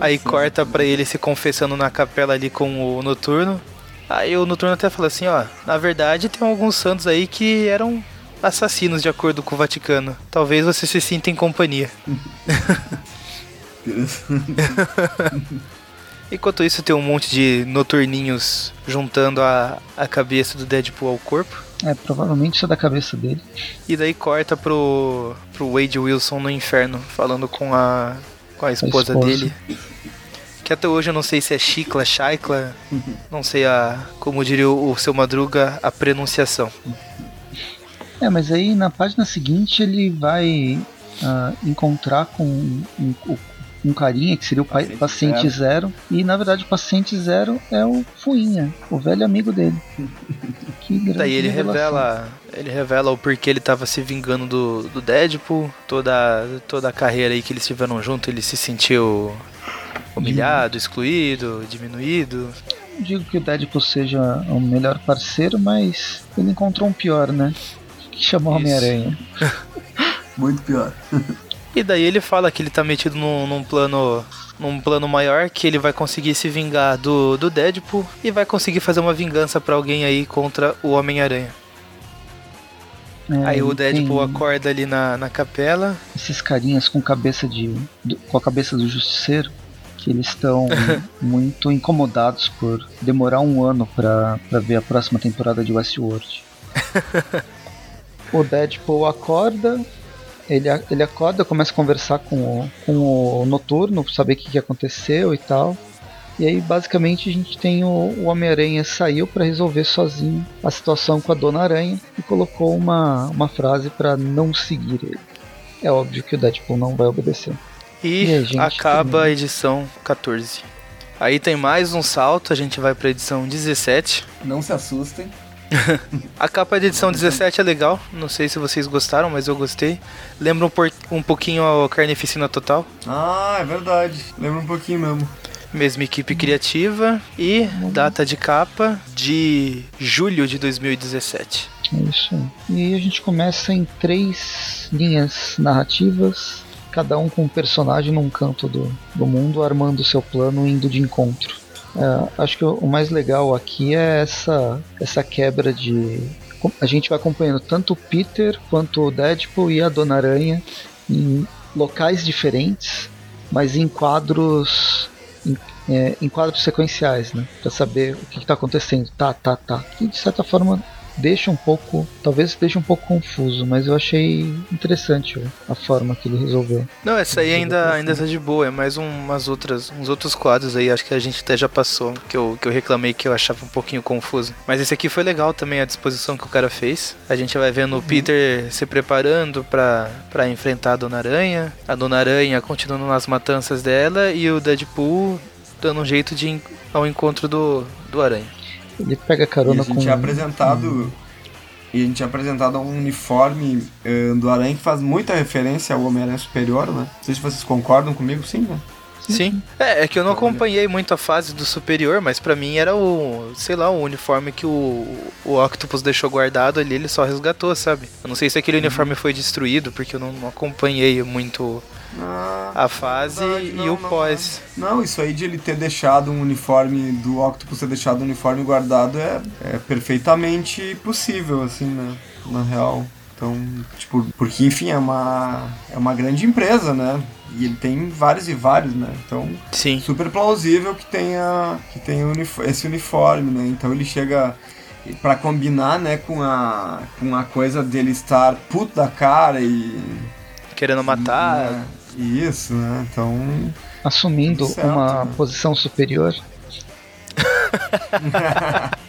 Aí corta pra ele se confessando na capela ali com o Noturno. Aí o Noturno até fala assim, ó, na verdade tem alguns santos aí que eram assassinos de acordo com o Vaticano. Talvez você se sinta em companhia. [laughs] Enquanto isso tem um monte de noturninhos juntando a, a cabeça do Deadpool ao corpo. É, provavelmente isso é da cabeça dele. E daí corta pro, pro Wade Wilson no inferno, falando com a, com a esposa, esposa. dele. Que até hoje eu não sei se é Chicla, Chaicla, não sei a, como diria o, o seu Madruga, a pronunciação. É, mas aí na página seguinte ele vai ah, encontrar com um, um, um carinha que seria o pa- Paciente paciente zero. E na verdade o paciente zero é o Fuinha, o velho amigo dele. [laughs] Que grande Daí ele revela, ele revela o porquê ele tava se vingando do, do Deadpool, toda, toda a carreira aí que eles tiveram junto, ele se sentiu humilhado, excluído, diminuído. Não digo que o Deadpool seja o melhor parceiro, mas ele encontrou um pior, né? Que chamou Isso. Homem-Aranha. [laughs] Muito pior. E daí ele fala que ele tá metido num, num plano num plano maior que ele vai conseguir se vingar do, do Deadpool e vai conseguir fazer uma vingança pra alguém aí contra o Homem-Aranha. É, aí o Deadpool tem acorda ali na, na capela. Esses carinhas com cabeça de. do- com a cabeça do justiceiro. Que eles estão [laughs] muito incomodados por demorar um ano pra, pra ver a próxima temporada de Westworld. [laughs] o Deadpool acorda, ele, ele acorda, começa a conversar com o, com o Noturno, saber o que, que aconteceu e tal. E aí, basicamente, a gente tem o, o Homem-Aranha saiu para resolver sozinho a situação com a Dona Aranha e colocou uma, uma frase para não seguir ele. É óbvio que o Deadpool não vai obedecer. E, e acaba a edição 14. Aí tem mais um salto, a gente vai pra edição 17. Não se assustem. [laughs] a capa da edição 17 é legal, não sei se vocês gostaram, mas eu gostei. Lembra um, um pouquinho a Carnificina Total. Ah, é verdade. Lembra um pouquinho mesmo. Mesma equipe criativa e data de capa de julho de 2017. É isso. E a gente começa em três linhas narrativas cada um com um personagem num canto do, do mundo, armando seu plano, indo de encontro. É, acho que o mais legal aqui é essa, essa quebra de. A gente vai acompanhando tanto o Peter quanto o Deadpool e a Dona Aranha em locais diferentes, mas em quadros. Em, é, em quadros sequenciais, né? Pra saber o que, está acontecendo. Tá, tá, tá. E de certa forma deixa um pouco, talvez deixe um pouco confuso, mas eu achei interessante a forma que ele resolveu. Não, essa aí ainda, ainda tá de boa, é mais umas outras, uns outros quadros aí, acho que a gente até já passou, que eu, que eu reclamei que eu achava um pouquinho confuso. Mas esse aqui foi legal também, a disposição que o cara fez. A gente vai vendo uhum. o Peter se preparando para enfrentar a Dona Aranha, a Dona Aranha continuando nas matanças dela e o Deadpool dando um jeito de ir ao encontro do, do Aranha. Ele pega carona e a gente com. É apresentado. E a gente é apresentado um uniforme uh, do Aranha que faz muita referência ao Homem-Aranha Superior, né? Não sei se vocês concordam comigo, sim, né? Sim. É, é que eu não acompanhei muito a fase do superior, mas para mim era o, sei lá, o uniforme que o, o Octopus deixou guardado ali, ele só resgatou, sabe? Eu não sei se aquele uhum. uniforme foi destruído, porque eu não, não acompanhei muito ah, a fase verdade, não, e o não, pós. Não. isso aí de ele ter deixado um uniforme, do Octopus ter deixado um uniforme guardado é, é perfeitamente possível, assim, né? Na real. Então, tipo, porque enfim, é uma, é uma grande empresa, né? E ele tem vários e vários, né? Então, Sim. super plausível que tenha, que tenha esse uniforme, né? Então ele chega para combinar, né, com a, com a coisa dele estar puto da cara e. Querendo matar. Né? Isso, né? Então. Assumindo certo, uma né? posição superior. [laughs]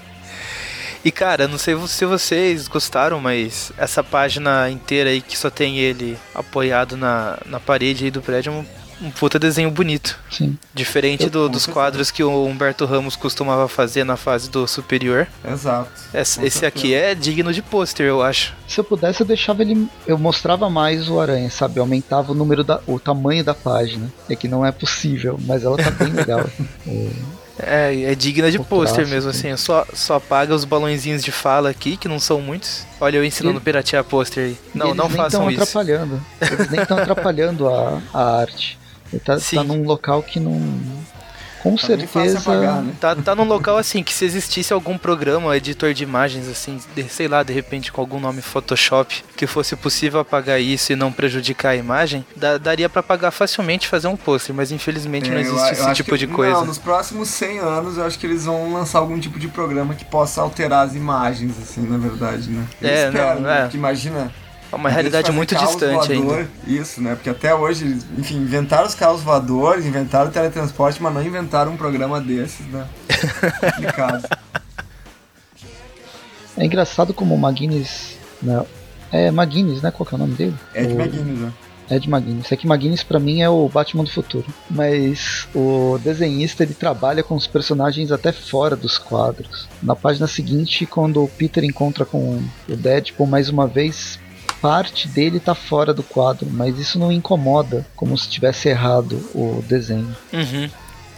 E cara, não sei se vocês gostaram, mas essa página inteira aí que só tem ele apoiado na, na parede aí do prédio é um, puta desenho bonito. Sim. Diferente do, dos quadros que o Humberto Ramos costumava fazer na fase do superior. Exato. Esse, esse aqui é digno de pôster, eu acho. Se eu pudesse, eu deixava ele. Eu mostrava mais o aranha, sabe? Eu aumentava o número da. o tamanho da página. É que não é possível, mas ela tá bem [laughs] legal. é. É, é digna de pôster mesmo, assim. Só, só apaga os balãozinhos de fala aqui, que não são muitos. Olha, eu ensinando a piratear pôster aí. Não, não façam isso. Atrapalhando. Eles nem estão [laughs] atrapalhando a, a arte. Ele tá, tá num local que não com tá certeza. Apagar, né? tá, tá num local assim que se existisse algum programa, editor de imagens, assim, de, sei lá, de repente com algum nome Photoshop, que fosse possível apagar isso e não prejudicar a imagem, da, daria para apagar facilmente fazer um pôster, mas infelizmente é, não existe eu, esse tipo que, de coisa. Não, nos próximos 100 anos eu acho que eles vão lançar algum tipo de programa que possa alterar as imagens, assim, na verdade, né? Eu é, espero, não, né? é. Porque imagina é uma realidade muito distante voador, ainda. Isso, né? Porque até hoje, enfim, inventaram os carros voadores, inventaram o teletransporte, mas não inventaram um programa desses, né? [laughs] Complicado. É engraçado como o McGuinness. Né? É McGuinness, né? Qual que é o nome dele? Ed o... McGuinness, né? Ed McGuinness. É que McGuinness pra mim é o Batman do futuro. Mas o desenhista ele trabalha com os personagens até fora dos quadros. Na página seguinte, quando o Peter encontra com o Deadpool mais uma vez, parte dele tá fora do quadro, mas isso não incomoda, como se tivesse errado o desenho. Uhum.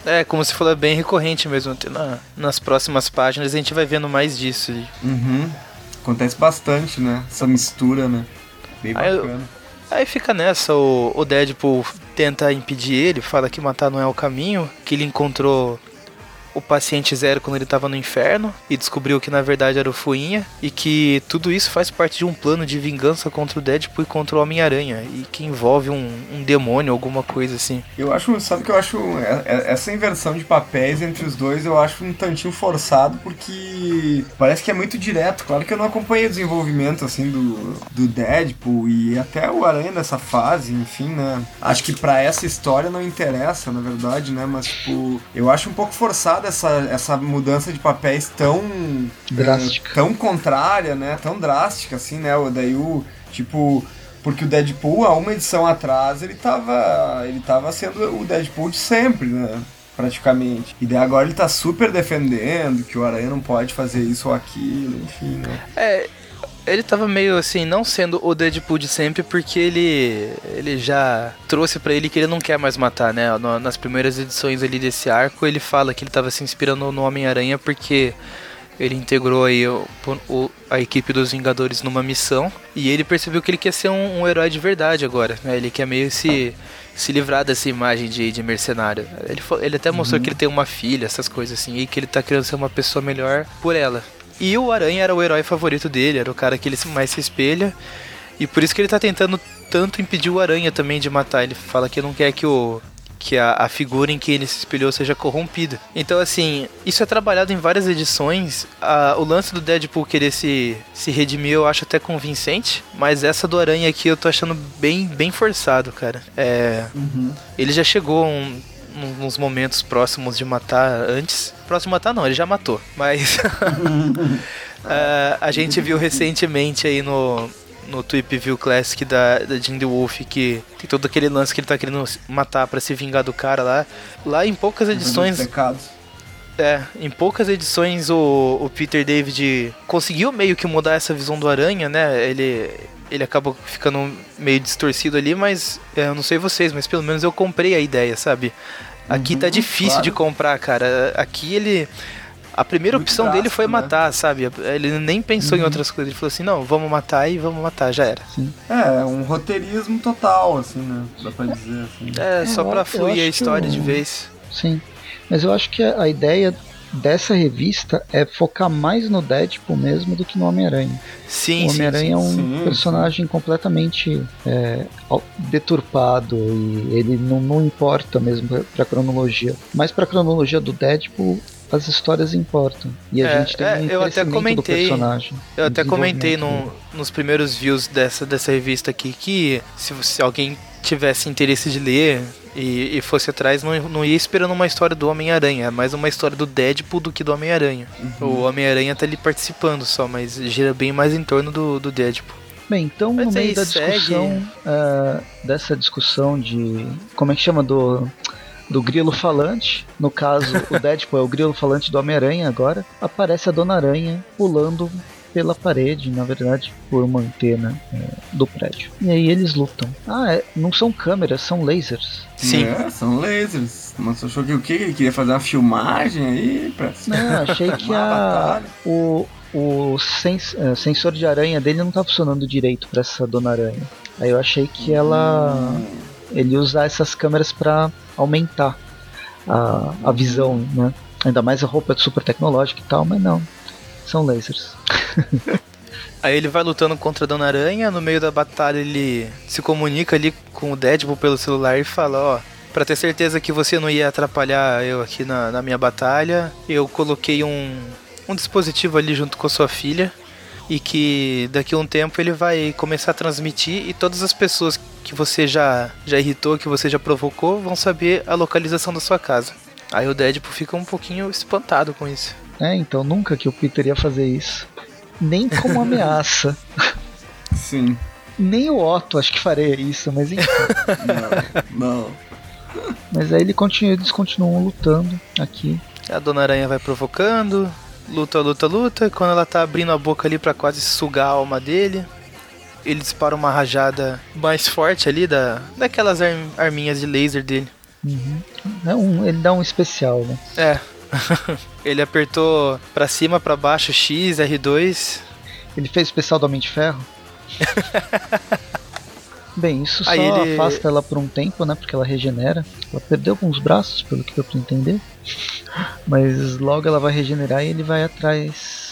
É, como se for bem recorrente mesmo. Na, nas próximas páginas a gente vai vendo mais disso. Uhum. Acontece bastante, né? Essa mistura, né? Bem aí, bacana. Aí fica nessa, o, o Deadpool tenta impedir ele, fala que matar não é o caminho, que ele encontrou o paciente zero quando ele tava no inferno e descobriu que na verdade era o Fuinha e que tudo isso faz parte de um plano de vingança contra o Deadpool e contra o Homem-Aranha e que envolve um, um demônio, alguma coisa assim. Eu acho, sabe que eu acho é, é, essa inversão de papéis entre os dois eu acho um tantinho forçado porque parece que é muito direto. Claro que eu não acompanhei o desenvolvimento assim do, do Deadpool e até o Aranha nessa fase, enfim, né? Acho que para essa história não interessa, na verdade, né? Mas tipo, eu acho um pouco essa, essa mudança de papéis tão drástica, é, tão contrária, né? Tão drástica assim, né? O daí o tipo porque o Deadpool, há uma edição atrás, ele tava, ele tava sendo o Deadpool de sempre, né? Praticamente. E daí agora ele tá super defendendo que o Aranha não pode fazer isso ou aquilo, enfim, né? É, ele tava meio assim, não sendo o Deadpool de sempre, porque ele ele já trouxe para ele que ele não quer mais matar, né? Nas primeiras edições ali desse arco, ele fala que ele tava se inspirando no Homem-Aranha porque ele integrou aí o, o, a equipe dos Vingadores numa missão e ele percebeu que ele quer ser um, um herói de verdade agora, né? Ele quer meio se se livrar dessa imagem de, de mercenário. Ele, ele até mostrou uhum. que ele tem uma filha, essas coisas assim, e que ele tá querendo ser uma pessoa melhor por ela. E o Aranha era o herói favorito dele, era o cara que ele mais se espelha. E por isso que ele tá tentando tanto impedir o Aranha também de matar. Ele fala que não quer que o que a, a, figura em que ele se espelhou seja corrompida. Então, assim, isso é trabalhado em várias edições. O lance do Deadpool querer se, se redimir eu acho até convincente, mas essa do Aranha aqui eu tô achando bem, bem forçado, cara. É, uhum. Ele já chegou um, uns momentos próximos de matar antes. Próximo de matar não, ele já matou. Mas uh, [laughs] [laughs] a gente viu recentemente aí no, no Tweep View Classic da, da Jim The Wolf que tem todo aquele lance que ele tá querendo matar para se vingar do cara lá. Lá em poucas edições. É, em poucas edições o, o Peter David conseguiu meio que mudar essa visão do Aranha, né? Ele, ele acabou ficando meio distorcido ali, mas é, eu não sei vocês, mas pelo menos eu comprei a ideia, sabe? Aqui tá uhum, tá difícil claro. de comprar, cara. Aqui ele a primeira Muito opção dele foi né? matar, né? sabe? Ele nem pensou uhum. em outras coisas. Ele falou assim: não, vamos matar e vamos matar, já era. Sim. É, um roteirismo total, assim, né? Dá pra dizer assim. É, é só pra fluir a história de vez. Sim. Mas eu acho que a ideia dessa revista é focar mais no Deadpool mesmo do que no Homem-Aranha. Sim, o Homem-Aranha é um sim, personagem completamente é, deturpado e ele não, não importa mesmo pra, cronologia. Mas pra cronologia do Deadpool, as histórias importam. E a é, gente tem é, um eu até comentei, do personagem. Eu até comentei no, nos primeiros views dessa, dessa revista aqui que se, se alguém tivesse interesse de ler e, e fosse atrás, não, não ia esperando uma história do Homem-Aranha, é mais uma história do Deadpool do que do Homem-Aranha. Uhum. O Homem-Aranha tá ali participando só, mas gira bem mais em torno do, do Deadpool. Bem, então mas no meio da discussão, uh, dessa discussão de. Como é que chama? Do do grilo falante, no caso o [laughs] Deadpool é o grilo falante do Homem-Aranha agora, aparece a Dona Aranha pulando pela parede, na verdade, por uma antena é, do prédio. E aí eles lutam. Ah, é, não são câmeras, são lasers. Sim. É, são lasers. Mas você achou que o que? Ele queria fazer uma filmagem aí? Pra... Não, [laughs] achei que a, o, o sens, uh, sensor de aranha dele não tá funcionando direito para essa Dona Aranha. Aí eu achei que ela. Hum. Ele usar essas câmeras para aumentar a, a visão, né? Ainda mais a roupa super tecnológica e tal, mas não. São lasers. [laughs] Aí ele vai lutando contra a Dona Aranha, no meio da batalha ele se comunica ali com o Deadpool pelo celular e fala, ó, para ter certeza que você não ia atrapalhar eu aqui na, na minha batalha, eu coloquei um, um dispositivo ali junto com a sua filha e que daqui a um tempo ele vai começar a transmitir e todas as pessoas que você já, já irritou, que você já provocou, vão saber a localização da sua casa. Aí o Deadpool fica um pouquinho espantado com isso. É, então nunca que o Peter ia fazer isso. Nem como [laughs] ameaça. Sim. Nem o Otto acho que faria isso, mas enfim. não, não. Mas aí ele continua, eles continuam lutando aqui. A Dona Aranha vai provocando, luta, luta, luta. Quando ela tá abrindo a boca ali para quase sugar a alma dele, ele dispara uma rajada mais forte ali da, daquelas arminhas de laser dele. Uhum. É um, ele dá um especial, né? É. [laughs] ele apertou para cima, para baixo, X, R2. Ele fez o especial do Homem de Ferro? [laughs] Bem, isso Aí só ele... afasta ela por um tempo, né? Porque ela regenera. Ela perdeu alguns braços, pelo que deu pra entender. Mas logo ela vai regenerar e ele vai atrás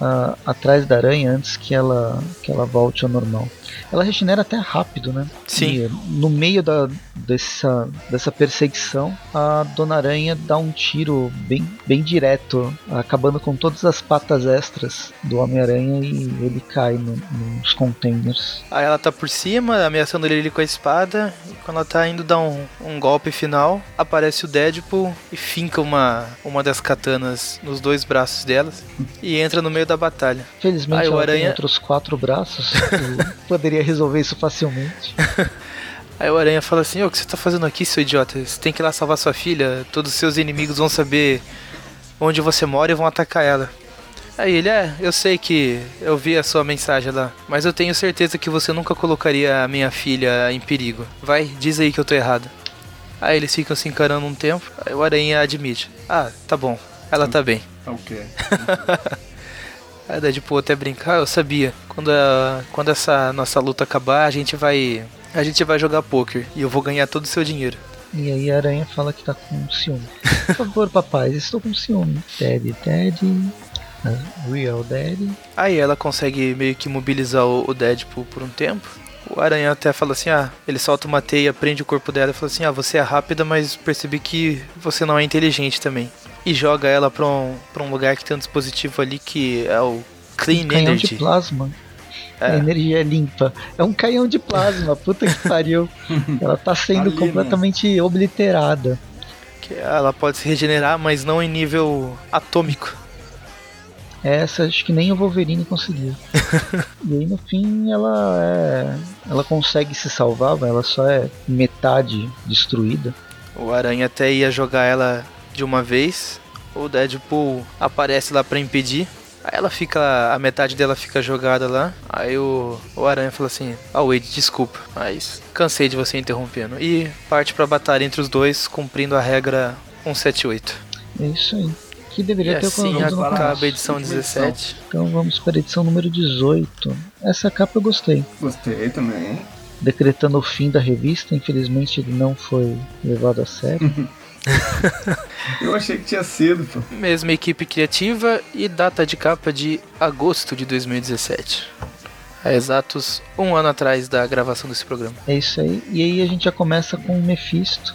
uh, atrás da aranha antes que ela que ela volte ao normal. Ela regenera até rápido, né? Sim. E no meio da, dessa, dessa perseguição, a Dona Aranha dá um tiro bem, bem direto, acabando com todas as patas extras do Homem-Aranha e ele cai no, nos containers. Aí ela tá por cima, ameaçando ele com a espada, e quando ela tá indo dar um, um golpe final, aparece o Deadpool e finca uma, uma das katanas nos dois braços delas e entra no meio da batalha. Felizmente Aí, ela Aranha... tem outros quatro braços, [laughs] poderia resolver isso facilmente. [laughs] Aí o Aranha fala assim: Ô, o que você tá fazendo aqui, seu idiota? Você tem que ir lá salvar sua filha. Todos os seus inimigos vão saber onde você mora e vão atacar ela. Aí ele: É, eu sei que eu vi a sua mensagem lá, mas eu tenho certeza que você nunca colocaria a minha filha em perigo. Vai, diz aí que eu tô errado. Aí eles ficam se encarando um tempo. Aí o Aranha admite: Ah, tá bom, ela tá bem. Tá ok. [laughs] Aí Deadpool até brincar, eu sabia. Quando, a, quando essa nossa luta acabar, a gente vai. A gente vai jogar poker e eu vou ganhar todo o seu dinheiro. E aí a aranha fala que tá com ciúme. Por favor, [laughs] papai, estou com ciúme. Daddy, daddy. Real daddy. Aí ela consegue meio que mobilizar o Deadpool por um tempo. O aranha até fala assim: ah, ele solta uma teia, prende o corpo dela e fala assim: ah, você é rápida, mas percebi que você não é inteligente também e joga ela pra um, pra um lugar que tem um dispositivo ali que é o Clean um canhão Energy. de plasma. É. A energia é limpa. É um canhão de plasma, puta que pariu. [laughs] Ela tá sendo ali, completamente né? obliterada. Que ela pode se regenerar, mas não em nível atômico. Essa acho que nem o Wolverine conseguiu. [laughs] e aí no fim ela é. Ela consegue se salvar, ela só é metade destruída. O Aranha até ia jogar ela de uma vez. O Deadpool aparece lá para impedir. Aí ela fica. A metade dela fica jogada lá. Aí o, o Aranha fala assim: Ah, Wade, desculpa, mas cansei de você interrompendo. E parte pra batalha entre os dois, cumprindo a regra 178. É isso aí. Que deveria e ter assim acaba a edição 17. Então vamos para a edição número 18. Essa capa eu gostei. Gostei também. Decretando o fim da revista, infelizmente ele não foi levado a sério. [laughs] [laughs] Eu achei que tinha sido, pô. Mesma equipe criativa e data de capa de agosto de 2017. É exatos um ano atrás da gravação desse programa. É isso aí. E aí a gente já começa com o Mephisto.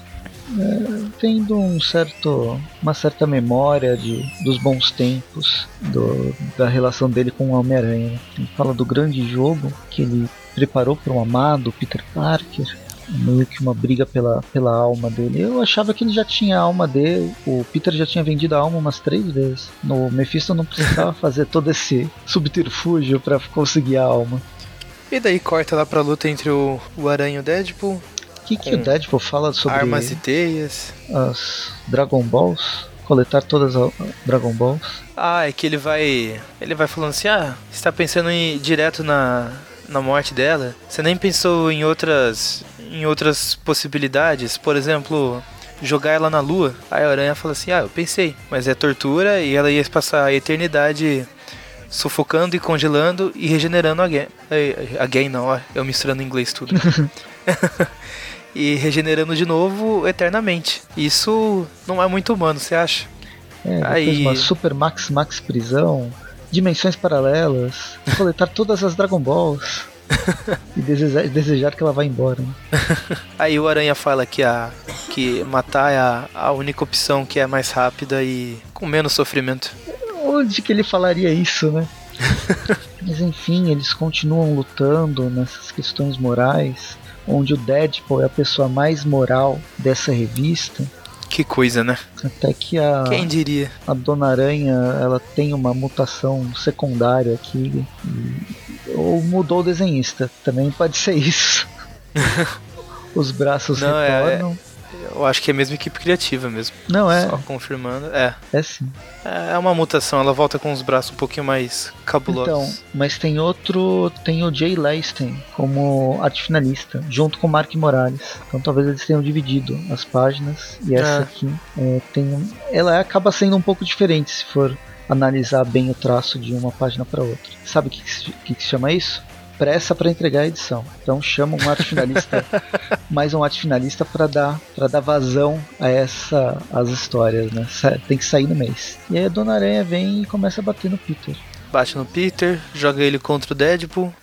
É, tendo um certo, uma certa memória de, dos bons tempos do, da relação dele com o Homem-Aranha. Ele fala do grande jogo que ele preparou para o amado Peter Parker meio que uma briga pela, pela alma dele. Eu achava que ele já tinha a alma dele, o Peter já tinha vendido a alma umas três vezes. No Mephisto não precisava [laughs] fazer todo esse subterfúgio para conseguir a alma. E daí corta lá pra luta entre o, o Aranha e o Deadpool. O que, que o Deadpool fala sobre armas e teias? As Dragon Balls? Coletar todas as Dragon Balls? Ah, é que ele vai. Ele vai falando assim: ah, você tá pensando em ir direto na, na morte dela? Você nem pensou em outras em outras possibilidades, por exemplo, jogar ela na lua. Aí a aranha fala assim: Ah, eu pensei, mas é tortura e ela ia passar a eternidade sufocando e congelando e regenerando again. Again não, ó, eu misturando inglês tudo. [laughs] [laughs] e regenerando de novo eternamente. Isso não é muito humano, você acha? É, Aí... uma super max max prisão, dimensões paralelas, coletar todas as Dragon Balls e desejar, desejar, que ela vá embora. Né? [laughs] Aí o Aranha fala que, a, que matar é a, a única opção que é mais rápida e com menos sofrimento. Onde que ele falaria isso, né? [laughs] Mas enfim, eles continuam lutando nessas questões morais, onde o Deadpool é a pessoa mais moral dessa revista. Que coisa, né? Até que a. Quem diria? A Dona Aranha ela tem uma mutação secundária aqui. E ou mudou o desenhista. Também pode ser isso. [laughs] Os braços Não, retornam. É, eu acho que é a mesma equipe criativa mesmo. Não é? Só confirmando. É. É sim. É, é uma mutação, ela volta com os braços um pouquinho mais cabulosos. Então, mas tem outro. Tem o Jay Leisten como arte finalista, junto com o Mark Morales. Então talvez eles tenham dividido as páginas. E essa é. aqui é, tem. Ela acaba sendo um pouco diferente se for analisar bem o traço de uma página para outra. Sabe o que, que, que, chama isso? pressa para entregar a edição. Então chama um arte finalista, [laughs] mais um arte finalista para dar para dar vazão a essa as histórias, né? Tem que sair no mês. E aí a Dona Aranha vem e começa a bater no Peter. Bate no Peter, joga ele contra o Deadpool.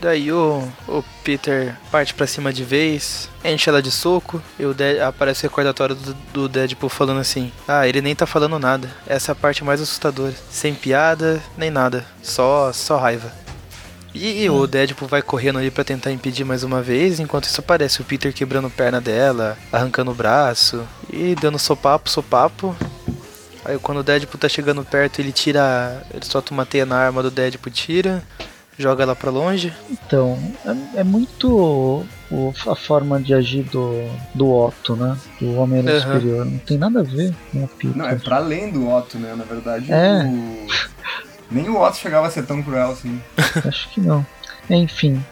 Daí o, o Peter parte para cima de vez, enche ela de soco e o Dead, aparece o recordatório do, do Deadpool falando assim: Ah, ele nem tá falando nada. Essa é a parte mais assustadora. Sem piada, nem nada. Só, só raiva. E o Deadpool vai correndo ali para tentar impedir mais uma vez, enquanto isso aparece o Peter quebrando perna dela, arrancando o braço e dando sopapo, sopapo. Aí quando o Deadpool tá chegando perto, ele tira. Ele solta uma teia na arma do Deadpool, tira, joga ela pra longe. Então, é, é muito o, a forma de agir do, do Otto, né? Do Homem uhum. Superior. Não tem nada a ver com o Peter. Não, é pra além do Otto, né? Na verdade, é. o... nem o Otto chegava a ser tão cruel assim. Acho que não. Enfim.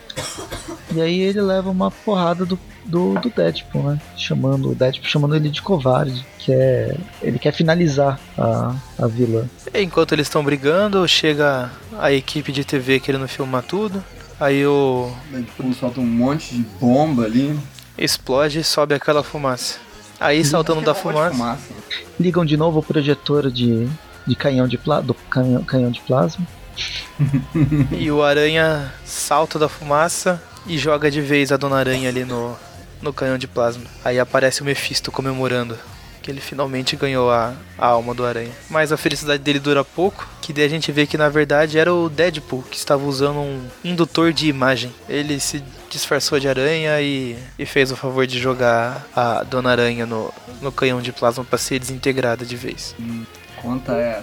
E aí ele leva uma porrada do, do, do Deadpool, né? Chamando o Deadpool chamando ele de covarde, que é ele quer finalizar a, a vilã. Enquanto eles estão brigando, chega a equipe de TV querendo filmar tudo. Aí o Deadpool solta um monte de bomba ali, explode e sobe aquela fumaça. Aí saltando da fumaça, fumaça, ligam de novo o projetor de, de canhão de pla, do canhão, canhão de plasma. [laughs] e o aranha salta da fumaça e joga de vez a Dona Aranha ali no, no canhão de plasma. Aí aparece o Mephisto comemorando que ele finalmente ganhou a, a alma do aranha. Mas a felicidade dele dura pouco, que daí a gente vê que na verdade era o Deadpool que estava usando um indutor de imagem. Ele se disfarçou de aranha e, e fez o favor de jogar a Dona Aranha no, no canhão de plasma para ser desintegrada de vez. Hum. Conta é.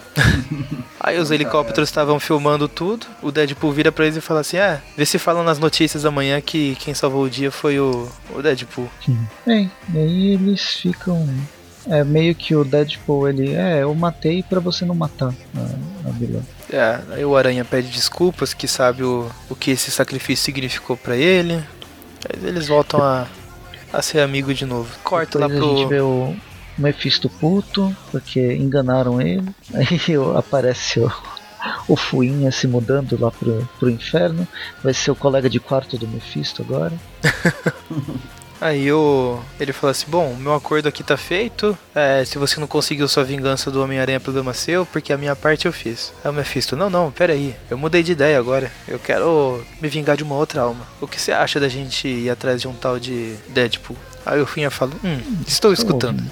[laughs] Aí os helicópteros estavam filmando tudo. O Deadpool vira pra eles e fala assim: É, vê se falam nas notícias amanhã que quem salvou o dia foi o, o Deadpool. Bem, e aí eles ficam. É meio que o Deadpool ele. É, eu matei para você não matar a, a vilã. É, aí o Aranha pede desculpas, que sabe o, o que esse sacrifício significou para ele. Aí eles voltam a, a ser amigo de novo. Corta Depois lá pro. A gente vê o, Mephisto puto, porque enganaram ele. [laughs] Aí aparece o, o Fuinha se mudando lá pro, pro inferno. Vai ser o colega de quarto do Mephisto agora. [laughs] Aí o, ele falou assim: Bom, meu acordo aqui tá feito. É, se você não conseguiu sua vingança do Homem-Aranha, é problema seu, porque a minha parte eu fiz. Aí o Mephisto: Não, não, pera aí. Eu mudei de ideia agora. Eu quero me vingar de uma outra alma. O que você acha da gente ir atrás de um tal de Deadpool? Aí o Fuinha fala: Hum, estou escutando.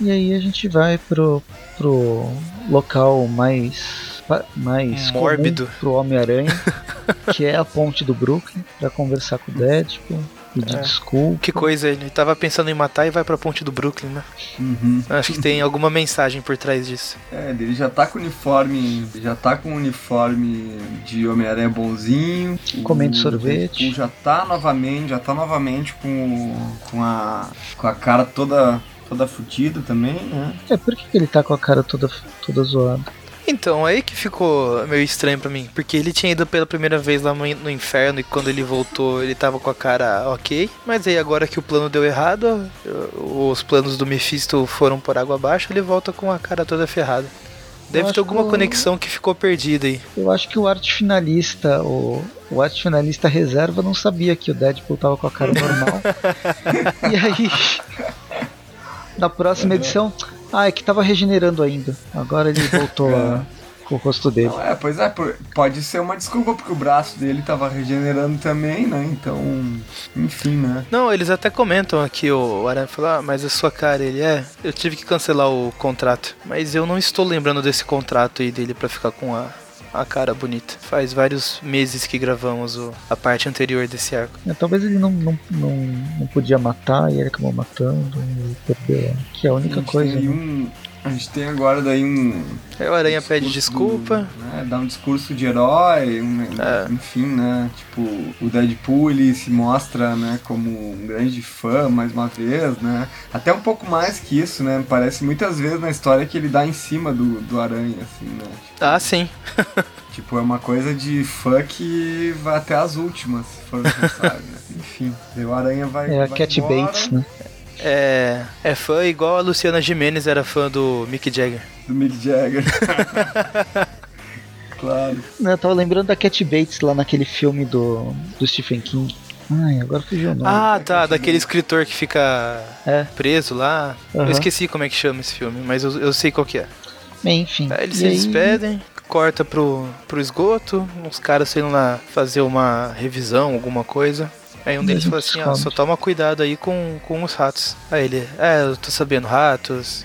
E aí a gente vai pro, pro local mais mais mórbido pro Homem-Aranha, [laughs] que é a ponte do Brooklyn, para conversar com o Deadpool, pedir é. desculpa. Que coisa, ele tava pensando em matar e vai pra ponte do Brooklyn, né? Uhum. Acho que tem alguma mensagem por trás disso. É, ele já tá com uniforme, já tá com uniforme de Homem-Aranha bonzinho. Comendo sorvete. Já tá novamente, já tá novamente com, com a com a cara toda toda fodida também, né? É, por que, que ele tá com a cara toda, toda zoada? Então, aí que ficou meio estranho para mim, porque ele tinha ido pela primeira vez lá no inferno e quando ele voltou ele tava com a cara ok, mas aí agora que o plano deu errado, os planos do Mephisto foram por água abaixo, ele volta com a cara toda ferrada. Deve ter alguma que conexão que ficou perdida aí. Eu acho que o arte finalista, o, o arte finalista reserva não sabia que o Deadpool tava com a cara normal. [laughs] e aí na próxima edição, ah, é que tava regenerando ainda. Agora ele voltou [laughs] é. com o rosto dele. Não, é, pois é, pode ser uma desculpa, porque o braço dele tava regenerando também, né? Então, enfim, né? Não, eles até comentam aqui, o Aranha falou, ah, mas a sua cara, ele é. Eu tive que cancelar o contrato. Mas eu não estou lembrando desse contrato aí dele para ficar com a a cara bonita. Faz vários meses que gravamos o, a parte anterior desse arco. É, talvez ele não, não, não, não, podia matar e ele acabou matando e perdeu. Que é a única a coisa. Tem né? Um, a gente tem agora daí um. É, o Aranha pede desculpa. Do, né, dá um discurso de herói, um, é. enfim, né? Tipo, o Deadpool ele se mostra, né, como um grande fã mais uma vez, né? Até um pouco mais que isso, né? Parece muitas vezes na história que ele dá em cima do, do Aranha, assim, né? Tipo, ah, sim. [laughs] tipo, é uma coisa de fã que vai até as últimas, se for necessário, né? [laughs] Enfim, o Aranha vai. É a vai Cat embora, Bates, né? É, é fã igual a Luciana Jimenez era fã do Mick Jagger. Do Mick Jagger. [laughs] Claro. Eu tava lembrando da Cat Bates lá naquele filme do, do Stephen King. Ai, agora fugiu o nome. Ah, tá, daquele escritor que fica É. preso lá. Aham. Eu esqueci como é que chama esse filme, mas eu, eu sei qual que é. Bem, enfim. Aí eles E se aí- despedem, corta pro, pro esgoto, uns caras indo lá fazer uma revisão, alguma coisa. Aí um deles fala gente assim, ó, só toma cuidado aí com, com os ratos. Aí ele, é, eu tô sabendo ratos,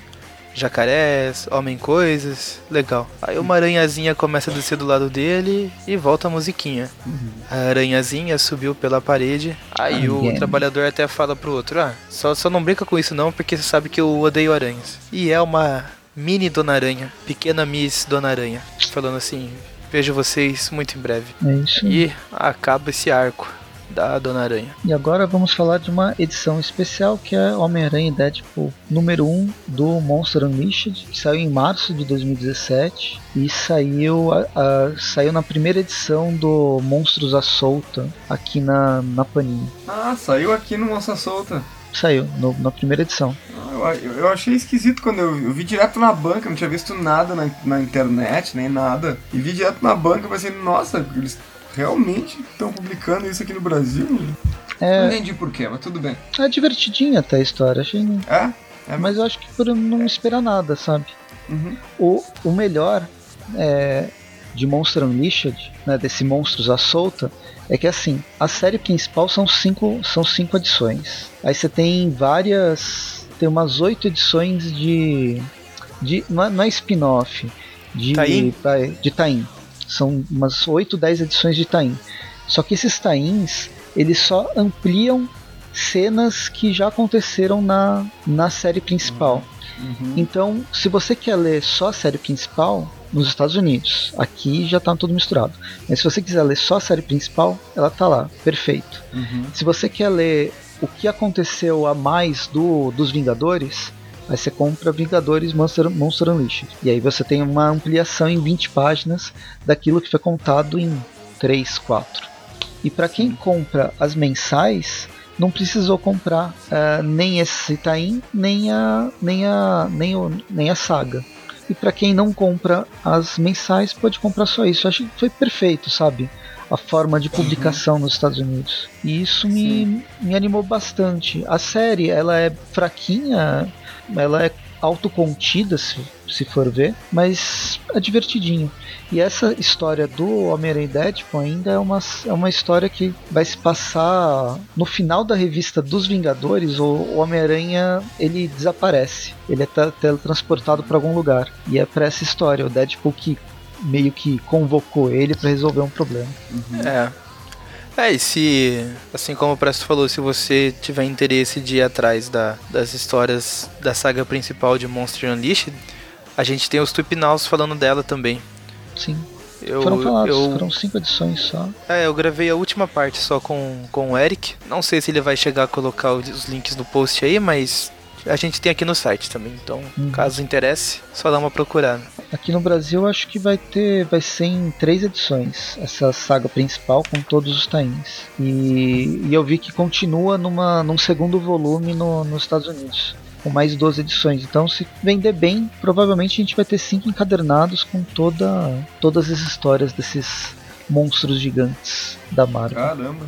jacarés, homem coisas, legal. Aí uma aranhazinha começa a descer do lado dele e volta a musiquinha. A aranhazinha subiu pela parede, aí o trabalhador até fala pro outro, ah, só, só não brinca com isso não, porque você sabe que eu odeio aranhas. E é uma mini Dona Aranha, pequena Miss Dona Aranha, falando assim, vejo vocês muito em breve. É isso. E acaba esse arco da Dona Aranha. E agora vamos falar de uma edição especial que é Homem-Aranha e Deadpool número 1 do Monster Unleashed, que saiu em março de 2017 e saiu, a- a- saiu na primeira edição do Monstros à Solta aqui na, na Panini. Ah, saiu aqui no Moça Solta. Saiu no- na primeira edição. Ah, Eu, eu achei esquisito quando eu, eu vi direto na banca, não tinha visto nada na, na internet, nem nada. E vi direto na banca e pensei, nossa, eles realmente estão publicando isso aqui no Brasil? Não É, entendi por quê, mas tudo bem. é divertidinha até a história, achei. É? É, Mas eu acho que por não esperar nada, sabe? Uhum. O, o melhor é, de Monster Unleashed, né, desse Monstros à Solta, é que assim, a série principal são cinco, são cinco edições. Aí você tem várias. Tem umas oito edições de. de não é, não é spin-off. De vai, De Tain. São umas 8, 10 edições de Tain. Só que esses Tains, eles só ampliam cenas que já aconteceram na, na série principal. Uhum. Então, se você quer ler só a série principal, nos Estados Unidos, aqui já tá tudo misturado. Mas se você quiser ler só a série principal, ela tá lá, perfeito. Uhum. Se você quer ler o que aconteceu a mais do dos Vingadores, aí você compra Vingadores Monster, Monster Unleashed. E aí você tem uma ampliação em 20 páginas daquilo que foi contado em 3, 4. E para quem compra as mensais, não precisou comprar ah, nem esse Tain, nem a, nem a, nem o, nem a saga. E para quem não compra as mensais, pode comprar só isso. Eu acho que foi perfeito, sabe? A forma de publicação nos Estados Unidos. E isso me, me animou bastante. A série, ela é fraquinha, ela é autocontida, se, se for ver, mas é divertidinho. E essa história do Homem-Aranha Deadpool ainda é uma, é uma história que vai se passar no final da revista dos Vingadores. O, o Homem-Aranha ele desaparece, ele é te- teletransportado para algum lugar. E é para essa história, o Deadpool que meio que convocou ele para resolver um problema. É. É, e se, assim como o Presto falou, se você tiver interesse de ir atrás da, das histórias da saga principal de Monster Unleashed, a gente tem os Tupinaus falando dela também. Sim, Eu, foram falados, eu, foram cinco edições só. é, eu gravei a última parte só com, com o Eric. Não sei se ele vai chegar a colocar os links no post aí, mas a gente tem aqui no site também. Então, Uhum. caso interesse, só dá uma procurada. Aqui no Brasil acho que vai ter, vai ser em três edições essa saga principal com todos os tains. E, e eu vi que continua numa, num segundo volume no, nos Estados Unidos, com mais 12 edições. Então se vender bem, provavelmente a gente vai ter cinco encadernados com toda, todas as histórias desses monstros gigantes da Marvel. Caramba.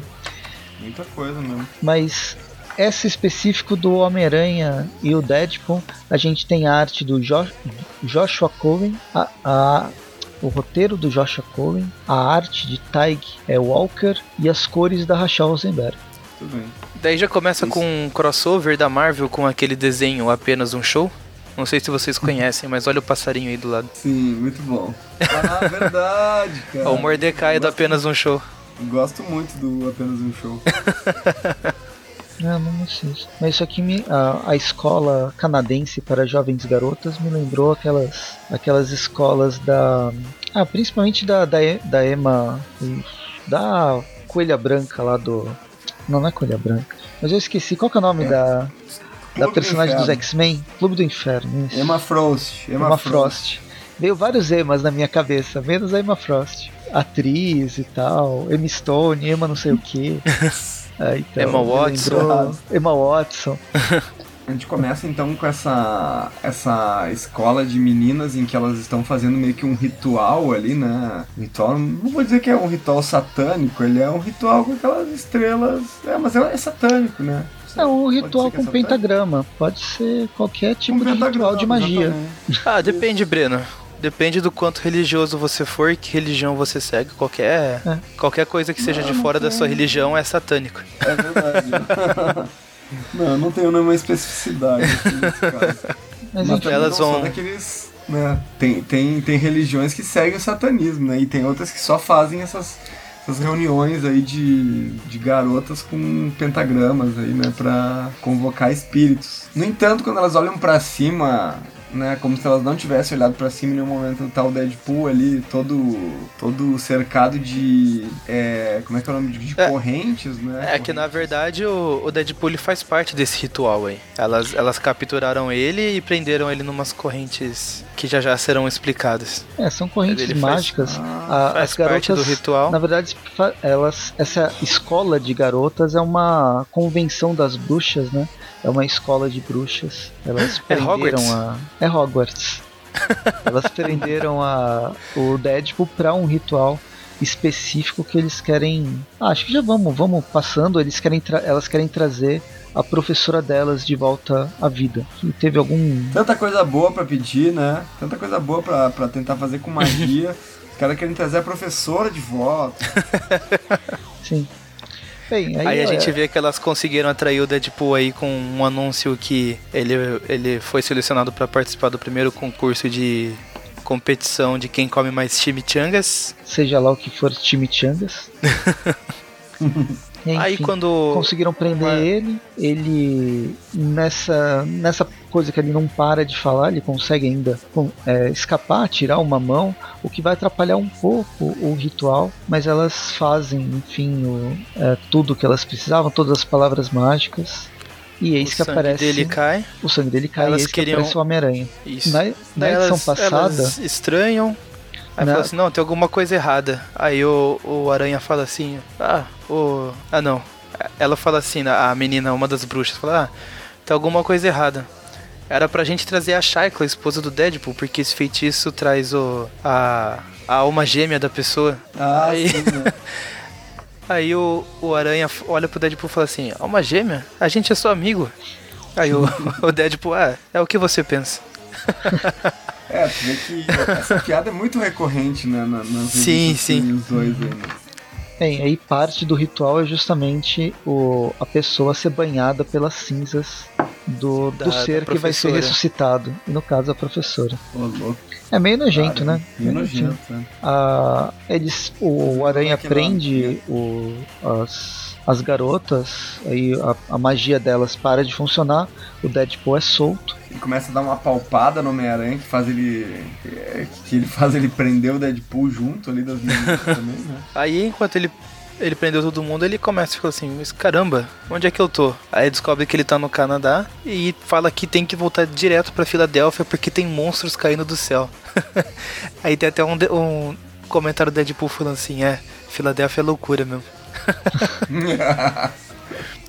Muita coisa mesmo. Mas essa específico do Homem-Aranha e o Deadpool, a gente tem a arte do Jo- Joshua Cohen, a, a- o roteiro do Joshua Cohen, a arte de Taig é Walker e as cores da Rachel Rosenberg. Tudo bem. Daí já começa Isso. com um crossover da Marvel com aquele desenho Apenas um Show. Não sei se vocês conhecem, mas olha o passarinho aí do lado. Sim, muito bom. Ah, [laughs] verdade, É cara. o Mordecai do Gosto- Apenas um Show. Gosto muito do Apenas um Show. [laughs] Não, não assisto. Mas isso aqui me, a, a escola canadense para jovens garotas me lembrou aquelas, aquelas escolas da. Ah, principalmente da, da, da Emma. Da Coelha Branca lá do. Não, não é Coelha Branca. Mas eu esqueci. Qual que é o nome da, da Clube do personagem dos Inferno. X-Men? Clube do Inferno. Isso. Emma Frost. Emma, Emma Frost. Frost. Veio vários Emas na minha cabeça, menos a Emma Frost. Atriz e tal, Emma Stone, Emma não sei o que. [laughs] então, Emma Watson. Emma Watson. A gente começa então com essa, essa escola de meninas em que elas estão fazendo meio que um ritual ali, né? Ritual, não vou dizer que é um ritual satânico, ele é um ritual com aquelas estrelas. É, mas é, é satânico, né? É um ritual com pentagrama. Pode ser qualquer tipo de ritual de magia. Exatamente. Ah, depende, Breno. Depende do quanto religioso você for e que religião você segue. Qualquer, é. qualquer coisa que seja não, de fora da sua religião é satânico. É verdade. [laughs] não, não tenho nenhuma especificidade nesse [laughs] caso. Mas, Mas elas vão. Daqueles, né, tem, tem, tem religiões que seguem o satanismo, né? E tem outras que só fazem essas, essas reuniões aí de, de garotas com pentagramas aí, né? Pra convocar espíritos. No entanto, quando elas olham para cima né? Como se elas não tivessem olhado para cima em nenhum momento. Tá o Deadpool ali, todo, todo cercado de. É, como é que é o nome? De, é, correntes, né? É correntes. que na verdade o, o Deadpool ele faz parte desse ritual aí. Elas, elas capturaram ele e prenderam ele numas correntes que já já serão explicadas. É, são correntes ele mágicas. Faz, ah, faz as garotas, do ritual. Na verdade, elas, essa escola de garotas é uma convenção das bruxas, né? É uma escola de bruxas. Elas [laughs] é prenderam a. É Hogwarts. Elas prenderam a, o Deadpool para um ritual específico que eles querem. Ah, acho que já vamos, vamos passando. Eles querem elas querem trazer a professora delas de volta à vida. Que teve algum. Tanta coisa boa para pedir, né? Tanta coisa boa para tentar fazer com magia. [laughs] Os caras querem trazer a professora de volta. Sim. Bem, aí, aí, a é... gente vê que elas conseguiram atrair o Deadpool aí com um anúncio que ele, ele foi selecionado para participar do primeiro concurso de competição de quem come mais chimichangas. Seja lá o que for chimichangas. [laughs] Enfim, Aí quando conseguiram prender Uma... ele, ele nessa nessa coisa que ele não para de falar, ele consegue ainda é, escapar, tirar uma mão, o que vai atrapalhar um pouco o ritual, mas elas fazem, enfim, o, é, tudo o que elas precisavam, todas as palavras mágicas. E eis o que aparece. O sangue dele cai. O sangue dele cai elas e eis queriam... que aparece o Homem-Aranha. Na, na edição elas, passada. Elas estranham Aí não. fala assim, não, tem alguma coisa errada. Aí o, o Aranha fala assim, ah, o. Ah não. Ela fala assim, a menina, uma das bruxas, fala, ah, tem alguma coisa errada. Era pra gente trazer a Shaikla, a esposa do Deadpool, porque esse feitiço traz o. a, a alma gêmea da pessoa. Ah, aí, sim, né? [laughs] aí o, o Aranha olha pro Deadpool e fala assim, alma gêmea? A gente é só amigo. Aí o, [laughs] o Deadpool, ah, é o que você pensa. [laughs] É, que essa piada é muito recorrente né, nas sim, sim. dois aí, né? Bem, aí parte do ritual é justamente o, a pessoa ser banhada pelas cinzas do, da, do ser que vai ser ressuscitado. E no caso, a professora. Oh. É meio nojento, Cara, né? Meio nojento, né? Ah, eles, o, o Aranha prende o, as as garotas, aí a, a, magia delas para de funcionar, o Deadpool é solto. E começa a dar uma palpada no Homem-Aranha que faz ele. que ele faz ele prender o Deadpool junto ali das meninas [laughs] também, né? Aí enquanto ele. Ele prendeu todo mundo, ele começa a falar assim, mas caramba, onde é que eu tô? Aí descobre que ele tá no Canadá e fala que tem que voltar direto pra Filadélfia porque tem monstros caindo do céu. [laughs] Aí tem até um, um comentário do Deadpool falando assim, é, Filadélfia é loucura mesmo. [laughs]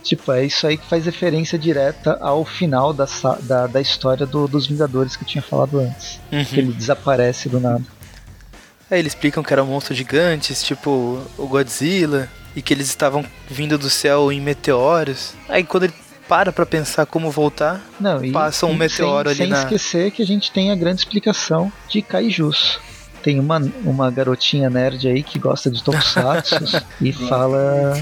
tipo, é isso aí que faz referência direta ao final da, da, da história do, dos Vingadores que eu tinha falado antes. Uhum. Que ele desaparece do nada. É, eles explicam que eram monstros gigantes, tipo o Godzilla, e que eles estavam vindo do céu em meteoros. Aí quando ele para pra pensar como voltar, Não, passa um meteoro sem, ali sem na... esquecer que a gente tem a grande explicação de Kaijus tem uma, uma garotinha nerd aí que gosta de tokusatsu [laughs] e fala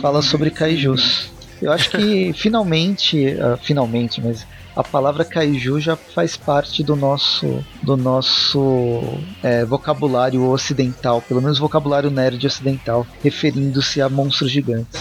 fala sobre kaijus. Eu acho que finalmente, uh, finalmente, mas a palavra kaiju já faz parte do nosso do nosso é, vocabulário ocidental, pelo menos vocabulário nerd ocidental, referindo-se a monstros gigantes.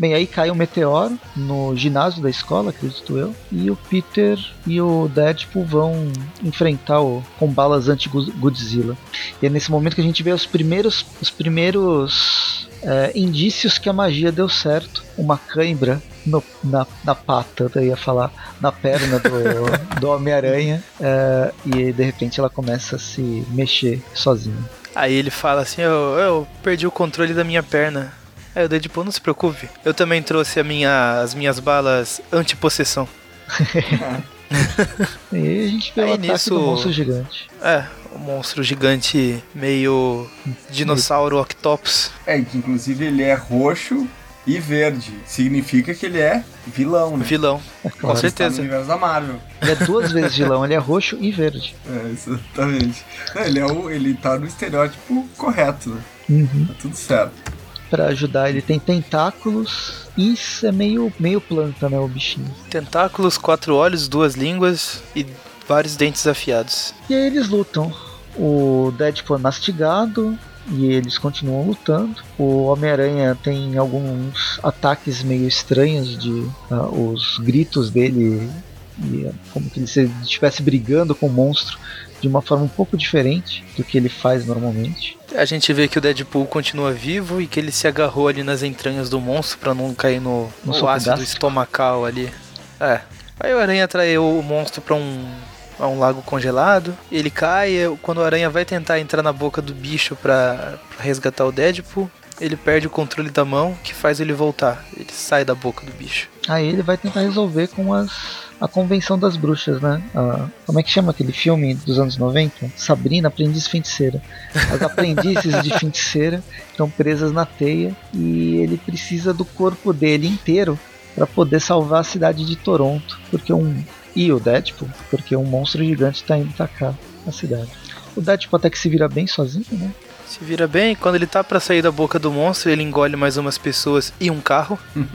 Bem, aí cai um meteoro no ginásio da escola, acredito eu, e o Peter e o Deadpool vão enfrentar o com balas anti-Godzilla. E é nesse momento que a gente vê os primeiros, os primeiros é, indícios que a magia deu certo. Uma cãibra no, na, na pata, eu ia falar, na perna do, [laughs] do Homem-Aranha, é, e de repente ela começa a se mexer sozinha. Aí ele fala assim: eu, eu perdi o controle da minha perna. É, o Deadpool não se preocupe. Eu também trouxe minha, as minhas balas anti-possessão. [laughs] e aí a gente vê Aí o ataque nisso- do monstro gigante. É, um monstro gigante meio dinossauro octopus. É, que inclusive ele é roxo e verde. Significa que ele é vilão, né? Vilão. [laughs] É Com claro. Está no certeza. universo da Marvel. Ele é duas vezes vilão, ele é roxo e verde. [laughs] É, exatamente. Ele, é o, ele tá no estereótipo correto, né? Uhum. Tá tudo certo. Pra ajudar, ele tem tentáculos. Isso é meio, meio planta, né? O bichinho. Tentáculos, quatro olhos, duas línguas e vários dentes afiados. E aí eles lutam. O Deadpool é mastigado e eles continuam lutando. O Homem-Aranha tem alguns ataques meio estranhos de ah, os gritos dele e como que ele se ele estivesse brigando com o monstro de uma forma um pouco diferente do que ele faz normalmente. A gente vê que o Deadpool continua vivo e que ele se agarrou ali nas entranhas do monstro pra não cair no, No no ácido gástrico. estomacal ali. É. Aí o Aranha atraiu o monstro pra um, a um lago congelado. Ele cai. Quando o Aranha vai tentar entrar na boca do bicho pra resgatar o Deadpool, ele perde o controle da mão, que faz ele voltar. Ele sai da boca do bicho. Aí ele vai tentar resolver com as a convenção das bruxas, né? A- como é que chama aquele filme dos anos 90? Sabrina, aprendiz feiticeira. As aprendizes de feiticeira estão presas na teia e ele precisa do corpo dele inteiro para poder salvar a cidade de Toronto, porque um e o Deadpool, porque um monstro gigante está indo atacar a cidade. O Deadpool até que se vira bem sozinho, né? Se vira bem, quando ele tá pra sair da boca do monstro, ele engole mais umas pessoas e um carro. [laughs]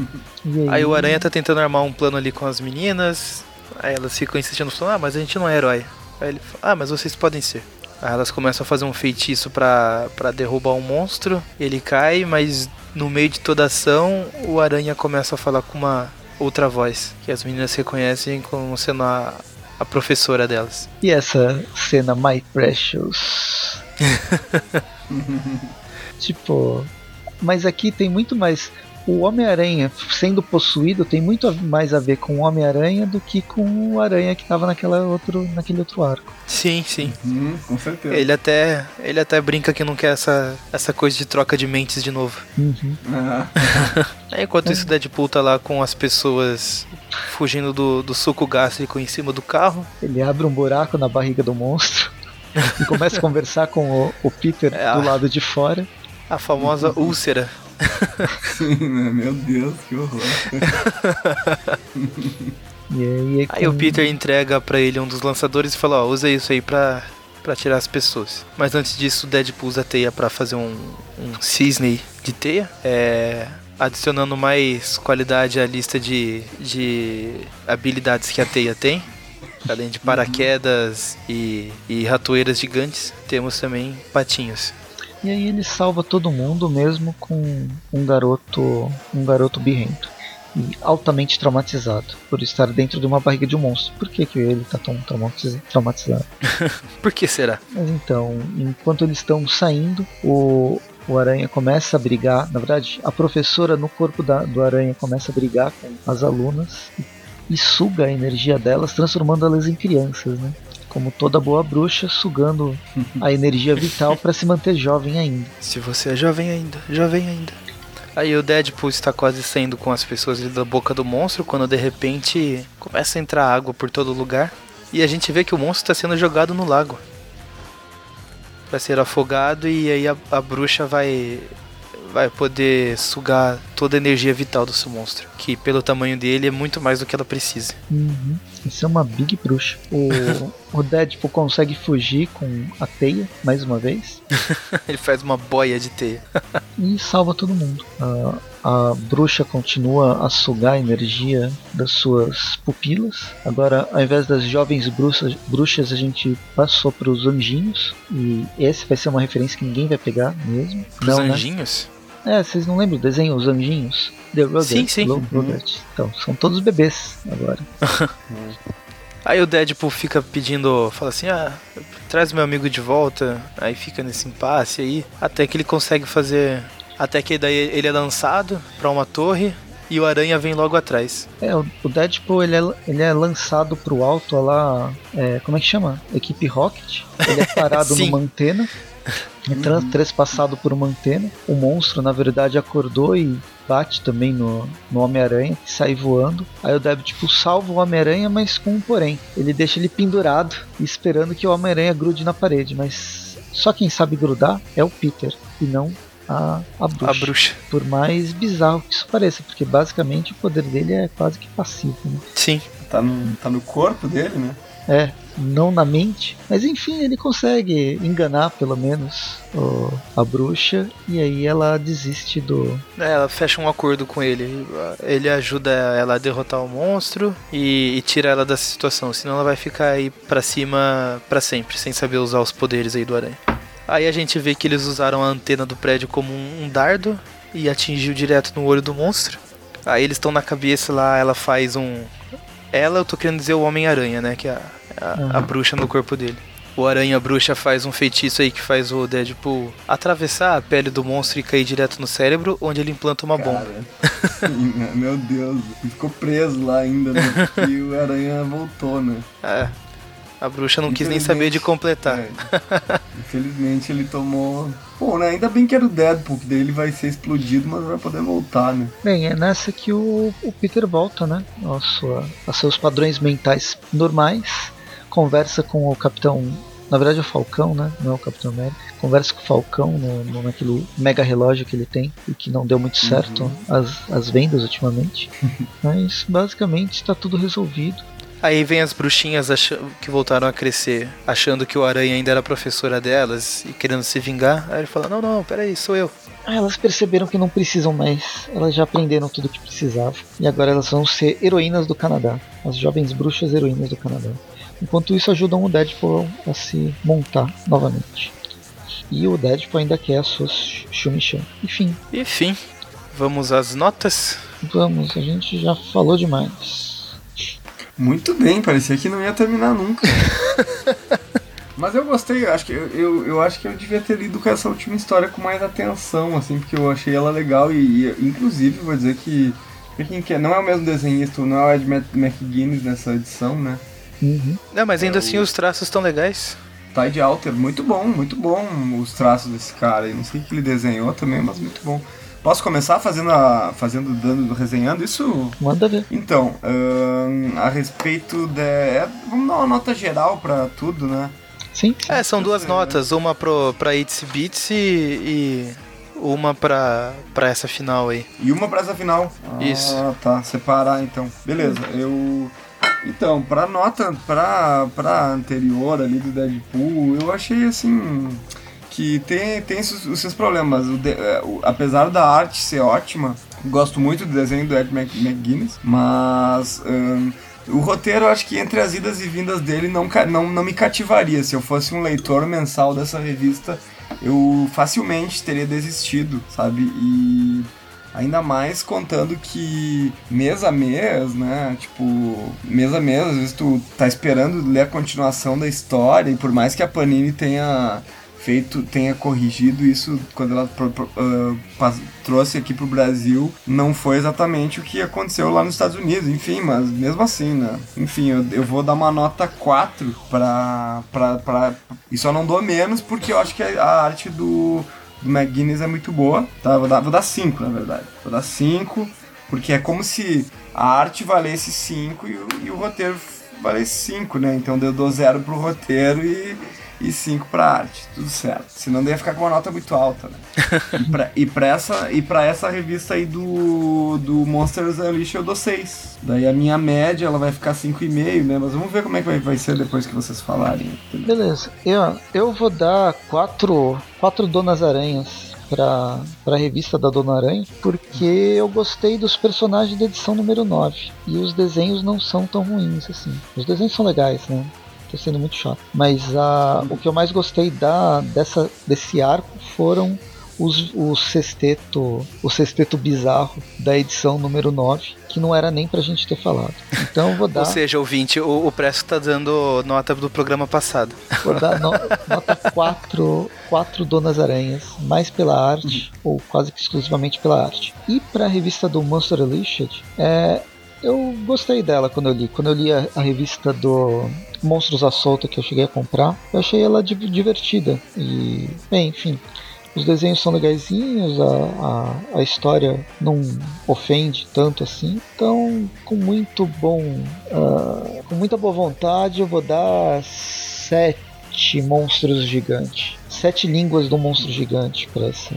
E Aí o Aranha tá tentando armar um plano ali com as meninas. Aí elas ficam insistindo, falando, ah, mas a gente não é herói. Aí ele fala, ah, mas vocês podem ser. Aí elas começam a fazer um feitiço pra, pra derrubar um monstro. Ele cai, mas no meio de toda a ação, o Aranha começa a falar com uma outra voz. Que as meninas reconhecem como sendo a, a professora delas. E essa cena My Precious. [laughs] tipo, mas aqui tem muito mais. O Homem-Aranha sendo possuído tem muito mais a ver com o Homem-Aranha do que com o Aranha que tava naquela outro, naquele outro arco. Sim, sim. Hum, com certeza. Ele até, ele até brinca que não quer essa, essa coisa de troca de mentes de novo. Uhum. Ah, [laughs] Aí, enquanto isso, o Deadpool tá lá com as pessoas fugindo do, do suco gástrico em cima do carro. Ele abre um buraco na barriga do monstro e começa a conversar com o, o Peter É, do ah. lado de fora. A famosa úlcera. [laughs] sim, né? Meu Deus, que horror. [laughs] E aí, Aí o Peter entrega pra ele um dos lançadores e fala, ó, usa isso aí pra, pra tirar as pessoas. Mas antes disso, o Deadpool usa a teia pra fazer um, um cisne de teia. É, adicionando mais qualidade à lista de, de habilidades que a teia tem. Além de paraquedas e, e ratoeiras gigantes, temos também patinhos. E aí ele salva todo mundo mesmo com um garoto, um garoto birrento e altamente traumatizado por estar dentro de uma barriga de um monstro. Por que, que ele tá tão traumatiz- traumatizado? [laughs] Por que será? Mas então, enquanto eles estão saindo, o, o Aranha começa a brigar. Na verdade, a professora no corpo da- do Aranha começa a brigar com as alunas e, e suga a energia delas, transformando elas em crianças, né? Como toda boa bruxa, sugando a energia vital para se manter jovem ainda. Se você é jovem ainda, jovem ainda. Aí o Deadpool está quase saindo com as pessoas da boca do monstro quando de repente começa a entrar água por todo lugar e a gente vê que o monstro está sendo jogado no lago para ser afogado e aí a, a bruxa vai vai poder sugar toda a energia vital do seu monstro, que pelo tamanho dele é muito mais do que ela precisa. Uhum. Isso é uma big bruxa. O, [laughs] o Deadpool consegue fugir com a teia, mais uma vez, [laughs] Ele faz uma boia de teia. [laughs] e salva todo mundo. A, a bruxa continua a sugar a energia das suas pupilas. Agora, ao invés das jovens bruxas, bruxas a gente passou para os anjinhos. E esse vai ser uma referência que ninguém vai pegar mesmo. Os Não, né? É, vocês não lembram do desenho Os Anjinhos? The Rugrats, Sim, sim. Rugrats. Então, são todos bebês agora. [laughs] Aí o Deadpool fica pedindo, fala assim, ah, traz meu amigo de volta. Aí fica nesse impasse aí, até que ele consegue fazer, até que daí ele é lançado pra uma torre e o Aranha vem logo atrás. É, o Deadpool ele é, ele é lançado pro alto lá, é, como é que chama? Equipe Rocket. Ele é parado [laughs] numa antena, é tran- trespassado por uma antena. O monstro, na verdade, acordou e bate também no, no Homem-Aranha, que sai voando. Aí o Deadpool salva o Homem-Aranha, mas com um porém. Ele deixa ele pendurado, esperando que o Homem-Aranha grude na parede, mas só quem sabe grudar é o Peter, e não a, a, bruxa. A bruxa. Por mais bizarro que isso pareça, porque basicamente o poder dele é quase que passivo, né? Sim. Tá no, tá no corpo dele, né? É, não na mente. Mas enfim, ele consegue enganar pelo menos o, a bruxa e aí ela desiste do. É, ela fecha um acordo com ele. Ele ajuda ela a derrotar o monstro e, e tira ela dessa situação. Senão ela vai ficar aí pra cima para sempre, sem saber usar os poderes aí do aranha. Aí a gente vê que eles usaram a antena do prédio como um dardo e atingiu direto no olho do monstro. Aí eles estão na cabeça lá, ela faz um. Ela, eu tô querendo dizer o Homem-Aranha, né? Que é a, a, uhum. a bruxa no corpo dele. O Aranha Bruxa faz um feitiço aí que faz o Deadpool atravessar a pele do monstro e cair direto no cérebro, onde ele implanta uma bomba. [laughs] Meu Deus, ficou preso lá ainda, né? E o Aranha voltou, né? É. A bruxa não quis nem saber de completar. É, infelizmente ele tomou. Bom, né? Ainda bem que era o Deadpool, que daí ele vai ser explodido, mas vai poder voltar, né? Bem, é nessa que o, o Peter volta, né? A, sua, a seus padrões mentais normais. Conversa com o Capitão. Na verdade é o Falcão, né? Não é o Capitão América. Conversa com o Falcão no, no, naquele mega relógio que ele tem e que não deu muito certo uhum. as, as vendas ultimamente. [laughs] Mas basicamente está tudo resolvido Aí vem as bruxinhas que voltaram a crescer, achando que o Aranha ainda era professora delas e querendo se vingar. Aí ele fala: Não, não, peraí, sou eu. Ah, elas perceberam que não precisam mais. Elas já aprenderam tudo o que precisavam. E agora elas vão ser heroínas do Canadá. As jovens bruxas heroínas do Canadá. Enquanto isso, ajudam o Deadpool a se montar novamente. E o Deadpool ainda quer a sua Shumichan. Enfim. Enfim, vamos às notas? Vamos, a gente já falou demais. Muito bem, parecia que não ia terminar nunca. [laughs] Mas eu gostei, acho que eu, eu, eu, acho que eu devia ter lido com essa última história com mais atenção, assim, porque eu achei ela legal e, e inclusive vou dizer que quem quer, não é o mesmo desenhista, não é o Ed McGuinness nessa edição, né? Uhum. Não, mas ainda é assim o... os traços estão legais. Tide Alter, muito bom, muito bom os traços desse cara. Eu não sei o que ele desenhou também, mas muito bom. Posso começar fazendo, a, fazendo dando, resenhando isso? Manda ver. Então, uh, a respeito de. É, vamos dar uma nota geral pra tudo, né? Sim. É, são duas é, notas, uma pro, pra Itsy Bitsy e uma pra, pra essa final aí. E uma pra essa final? Isso. Ah, tá. Separar então. Beleza, eu. Então, pra nota, pra, pra anterior ali do Deadpool, eu achei assim que tem, tem os seus problemas. O de, é, o, apesar da arte ser ótima, gosto muito do desenho do Ed McGuinness, mas um, o roteiro, acho que entre as idas e vindas dele não, não, não me cativaria. Se eu fosse um leitor mensal dessa revista, eu facilmente teria desistido, sabe? E ainda mais contando que mês a mês, né? Tipo, mês a mês, às vezes tu tá esperando ler a continuação da história, e por mais que a Panini tenha feito, tenha corrigido isso quando ela uh, trouxe aqui pro Brasil, não foi exatamente o que aconteceu lá nos Estados Unidos, enfim, mas mesmo assim, né? Enfim, eu, eu vou dar uma nota 4 pra, pra, pra. E só não dou menos porque eu acho que a arte do, do McGuinness é muito boa, tá? Vou dar, vou dar 5, na verdade. Vou dar 5, porque é como se a arte valesse 5 e, e, o roteiro valesse 5, né? Então eu dou 0 pro roteiro e e 5 pra arte. Tudo certo. Senão ia ficar com uma nota muito alta, né? [laughs] e, pra, pra essa, e pra essa revista aí do, do Monsters Unleashed eu dou 6. Daí a minha média ela vai ficar 5,5, né? Mas vamos ver como é que vai, vai ser depois que vocês falarem. Beleza. Eu, eu vou dar 4 quatro Donas Aranhas pra, pra revista da Dona Aranha, porque eu gostei dos personagens da edição número 9. E os desenhos não são tão ruins assim. Os desenhos são legais, né? Tô sendo muito chato. Mas a, o que eu mais gostei da, dessa, desse arco foram os, o sexteto, o sexteto bizarro da edição número 9, que não era nem pra gente ter falado. Então eu vou [laughs] dar. Ou seja, ouvinte, o, o Presto tá dando nota do programa passado. Vou dar no, [laughs] nota 4, 4 Donas Aranhas, mais pela arte, uhum. ou quase que exclusivamente pela arte. E pra revista do Monster Unleashed, é, eu gostei dela quando eu li. Quando eu li a, a revista do Monstros à Solta que eu cheguei a comprar, eu achei ela divertida. E, bem, enfim. Os desenhos são legaisinhos, a, a, a história não ofende tanto assim. Então, com muito bom. Uh, com muita boa vontade, eu vou dar sete monstros gigantes. Sete línguas do monstro gigante para essa.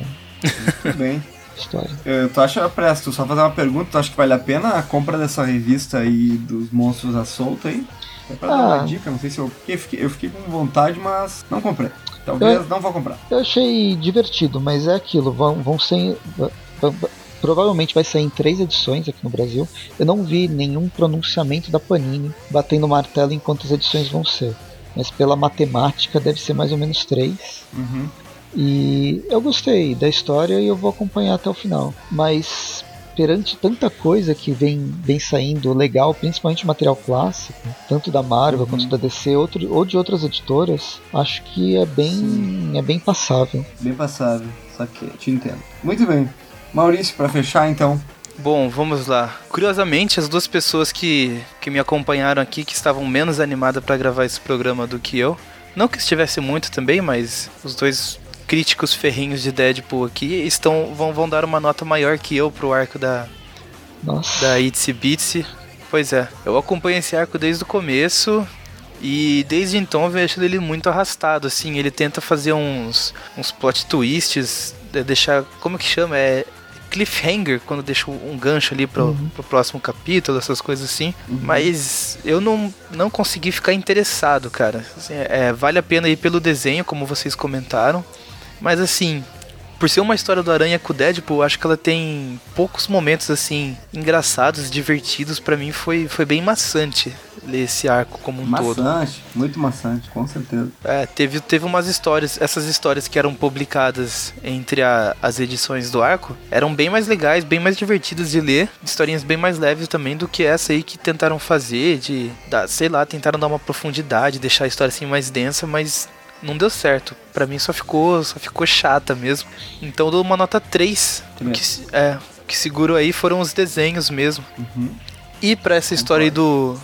Muito bem história. Uh, tu acha, Presto, só fazer uma pergunta, tu acha que vale a pena a compra dessa revista aí dos monstros à solta aí? É pra ah. dar uma ah. dica, não sei se eu. Eu fiquei, eu fiquei com vontade, mas não comprei. Talvez eu, não vou comprar. Eu achei divertido, mas é aquilo, vão, vão ser. Provavelmente vai sair em três edições aqui no Brasil. Eu não vi nenhum pronunciamento da Panini batendo martelo em quantas edições vão ser. Mas pela matemática deve ser mais ou menos três. Uhum. E eu gostei da história e eu vou acompanhar até o final. Mas perante tanta coisa que vem, vem saindo legal, principalmente material clássico, tanto da Marvel uhum. quanto da DC outro, ou de outras editoras, acho que é bem, é bem passável. Bem passável, só que te entendo. Muito bem. Maurício, para fechar então. Bom, vamos lá. Curiosamente, as duas pessoas que, que me acompanharam aqui, que estavam menos animadas para gravar esse programa do que eu, não que estivesse muito também, mas os dois críticos ferrinhos de Deadpool aqui estão vão, vão dar uma nota maior que eu pro arco da Nossa. da Itsy Bitsy. Pois é, eu acompanho esse arco desde o começo e desde então eu vejo ele muito arrastado, assim, ele tenta fazer uns uns plot twists, deixar, como que chama? É cliffhanger quando deixa um gancho ali pro, uhum. pro próximo capítulo, essas coisas assim. Uhum. Mas eu não, não consegui ficar interessado, cara. Assim, é, vale a pena ir pelo desenho, como vocês comentaram. Mas assim, por ser uma história do Aranha com o Deadpool, acho que ela tem poucos momentos assim engraçados, divertidos. para mim foi, foi bem maçante ler esse arco como um maçante, todo. Maçante, muito maçante, com certeza. É, teve, teve umas histórias, essas histórias que eram publicadas entre a, as edições do arco, eram bem mais legais, bem mais divertidas de ler, historinhas bem mais leves também do que essa aí que tentaram fazer, de, dar, sei lá, tentaram dar uma profundidade, deixar a história assim mais densa, mas não deu certo. Para mim só ficou, só ficou chata mesmo. Então eu dou uma nota 3. Que, é, que seguro aí foram os desenhos mesmo. Uhum. E para essa história aí do,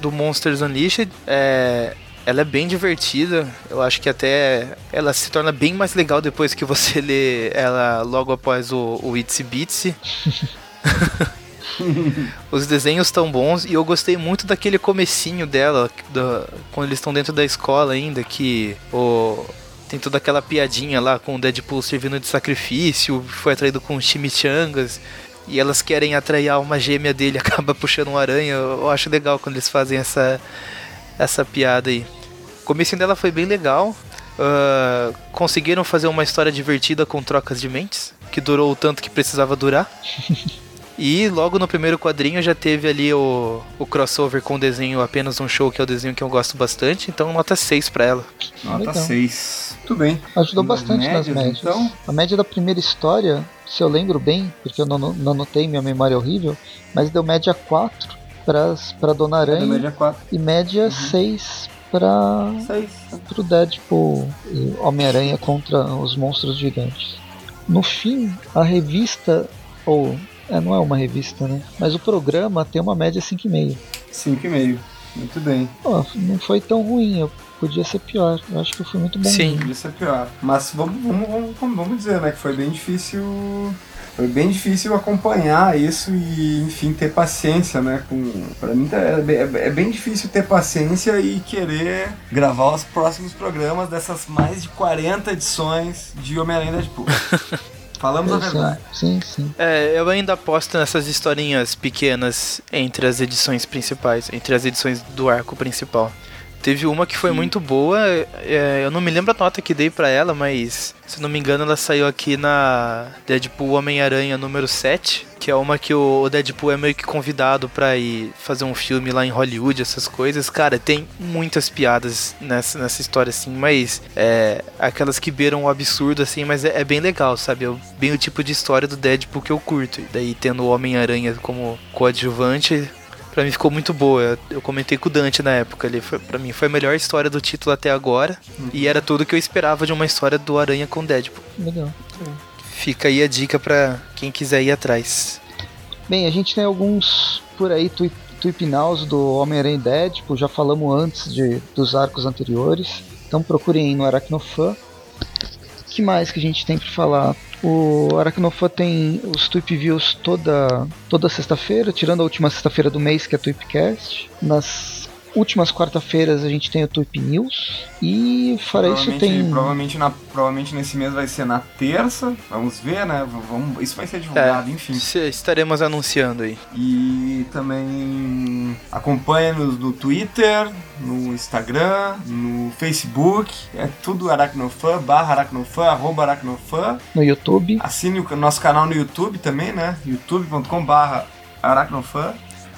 do Monsters Unleashed, é, ela é bem divertida. Eu acho que até ela se torna bem mais legal depois que você lê ela logo após o, o Itsy Bitsy. [laughs] [laughs] Os desenhos estão bons e eu gostei muito daquele comecinho dela, do, quando eles estão dentro da escola ainda, que o, tem toda aquela piadinha lá com o Deadpool servindo de sacrifício, foi atraído com chimichangas e elas querem atrair a alma gêmea dele, [laughs] acaba puxando um aranha. Eu acho legal quando eles fazem essa, essa piada aí. O comecinho dela foi bem legal. Uh, conseguiram fazer uma história divertida com trocas de mentes, que durou o tanto que precisava durar. [laughs] E logo no primeiro quadrinho já teve ali o, o crossover com o desenho Apenas um Show, que é o desenho que eu gosto bastante, então nota 6 para ela. Nota 6. Muito bem. Ajudou nas bastante médias, nas médias. Então... A média da primeira história, se eu lembro bem, porque eu não, não anotei, minha memória é horrível, mas deu média 4 para Dona Aranha média 4. e média uhum. 6 para o Deadpool e Homem-Aranha contra os monstros gigantes. No fim, a revista, ou é, não é uma revista, né? Mas o programa tem uma média 5,5. 5,5. Muito bem. Pô, não foi tão ruim, eu podia ser pior. Eu acho que foi muito bom. Sim, podia ser pior. Mas vamos, vamos, vamos, vamos dizer, né, que foi bem difícil foi bem difícil acompanhar isso e, enfim, ter paciência, né? Com, pra mim tá, é, é, é, bem difícil ter paciência e querer gravar os próximos programas dessas mais de 40 edições de Homem-Aranha Deadpool. [laughs] Falamos a verdade. Sim, sim. É, eu ainda aposto nessas historinhas pequenas entre as edições principais, entre as edições do arco principal. Teve uma que foi Sim. muito boa, é, eu não me lembro a nota que dei para ela, mas se não me engano ela saiu aqui na Deadpool Homem-Aranha número 7, que é uma que o Deadpool é meio que convidado para ir fazer um filme lá em Hollywood, essas coisas. Cara, tem muitas piadas nessa, nessa história assim, mas é, aquelas que beiram o absurdo assim, mas é, é bem legal, sabe? É bem o tipo de história do Deadpool que eu curto. E daí tendo o Homem-Aranha como coadjuvante, Pra mim ficou muito boa. Eu comentei com o Dante na época. Ele foi, pra mim foi a melhor história do título até agora. Uhum. E era tudo que eu esperava de uma história do Aranha com Deadpool. Legal. Fica aí a dica para quem quiser ir atrás. Bem, a gente tem alguns por aí tweepinaus do Homem-Aranha Deadpool. Já falamos antes de, dos arcos anteriores. Então procurem no Aracnofan. Que mais que a gente tem para falar? O Aracnofan tem os Tweep Views toda, toda sexta-feira, tirando a última sexta-feira do mês, que é Tweepcast. Nas últimas quarta-feiras a gente tem o Tweep News. E fora isso tem. Provavelmente, na, provavelmente nesse mês vai ser na terça. Vamos ver, né? Vamos, isso vai ser divulgado, É, enfim. Estaremos anunciando aí. E também acompanha-nos no Twitter, no Instagram, no Facebook. É tudo Aracnofan, barra Aracnofan, arroba Aracnofan. no YouTube. Assine o nosso canal no YouTube também, né? youtube.com barra Aracnofan.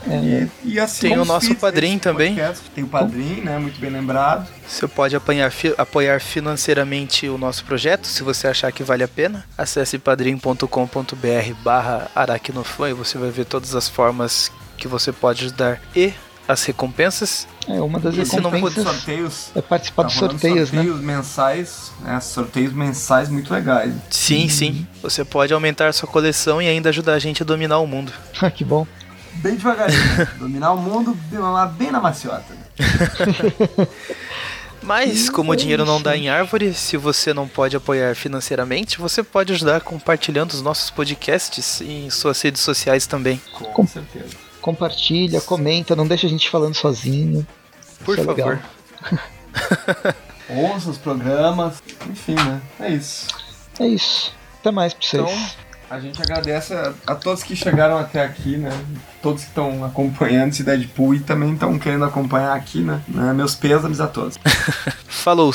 É, E, e assine Tem o os nosso padrinho também. podcast. Tem o padrinho, né? Muito bem lembrado. Você pode apanhar fi- apoiar financeiramente o nosso projeto, se você achar que vale a pena. Acesse padrim.com.br barra aracnofan e você vai ver todas as formas que você pode ajudar e as recompensas. é uma das E se não for recompensas Sorteios. é participar Tá dos rolando sorteios, né? sorteios mensais, né? Sorteios mensais muito legais. Sim, sim. Você pode aumentar sua coleção e ainda ajudar a gente a dominar o mundo. [laughs] Ah, que bom. Bem devagarinho. né? [laughs] Dominar o mundo, bem na maciota. né? [laughs] Mas, como o é dinheiro não dá em árvore, se você não pode apoiar financeiramente, você pode ajudar compartilhando os nossos podcasts em suas redes sociais também. Com, Com- certeza. Compartilha, comenta, não deixa a gente falando sozinho. Por Isso é favor. legal. [laughs] Ouça os programas. Enfim, né? É isso. É isso. Até mais pra vocês. Então, A gente agradece a, a todos que chegaram até aqui, né? Todos que estão acompanhando esse Deadpool e também estão querendo acompanhar aqui, né? Né? Meus pêsames a todos. [laughs] falou!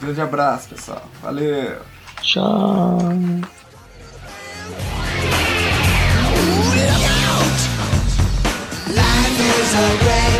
Grande abraço, pessoal. Valeu! Tchau. Life is a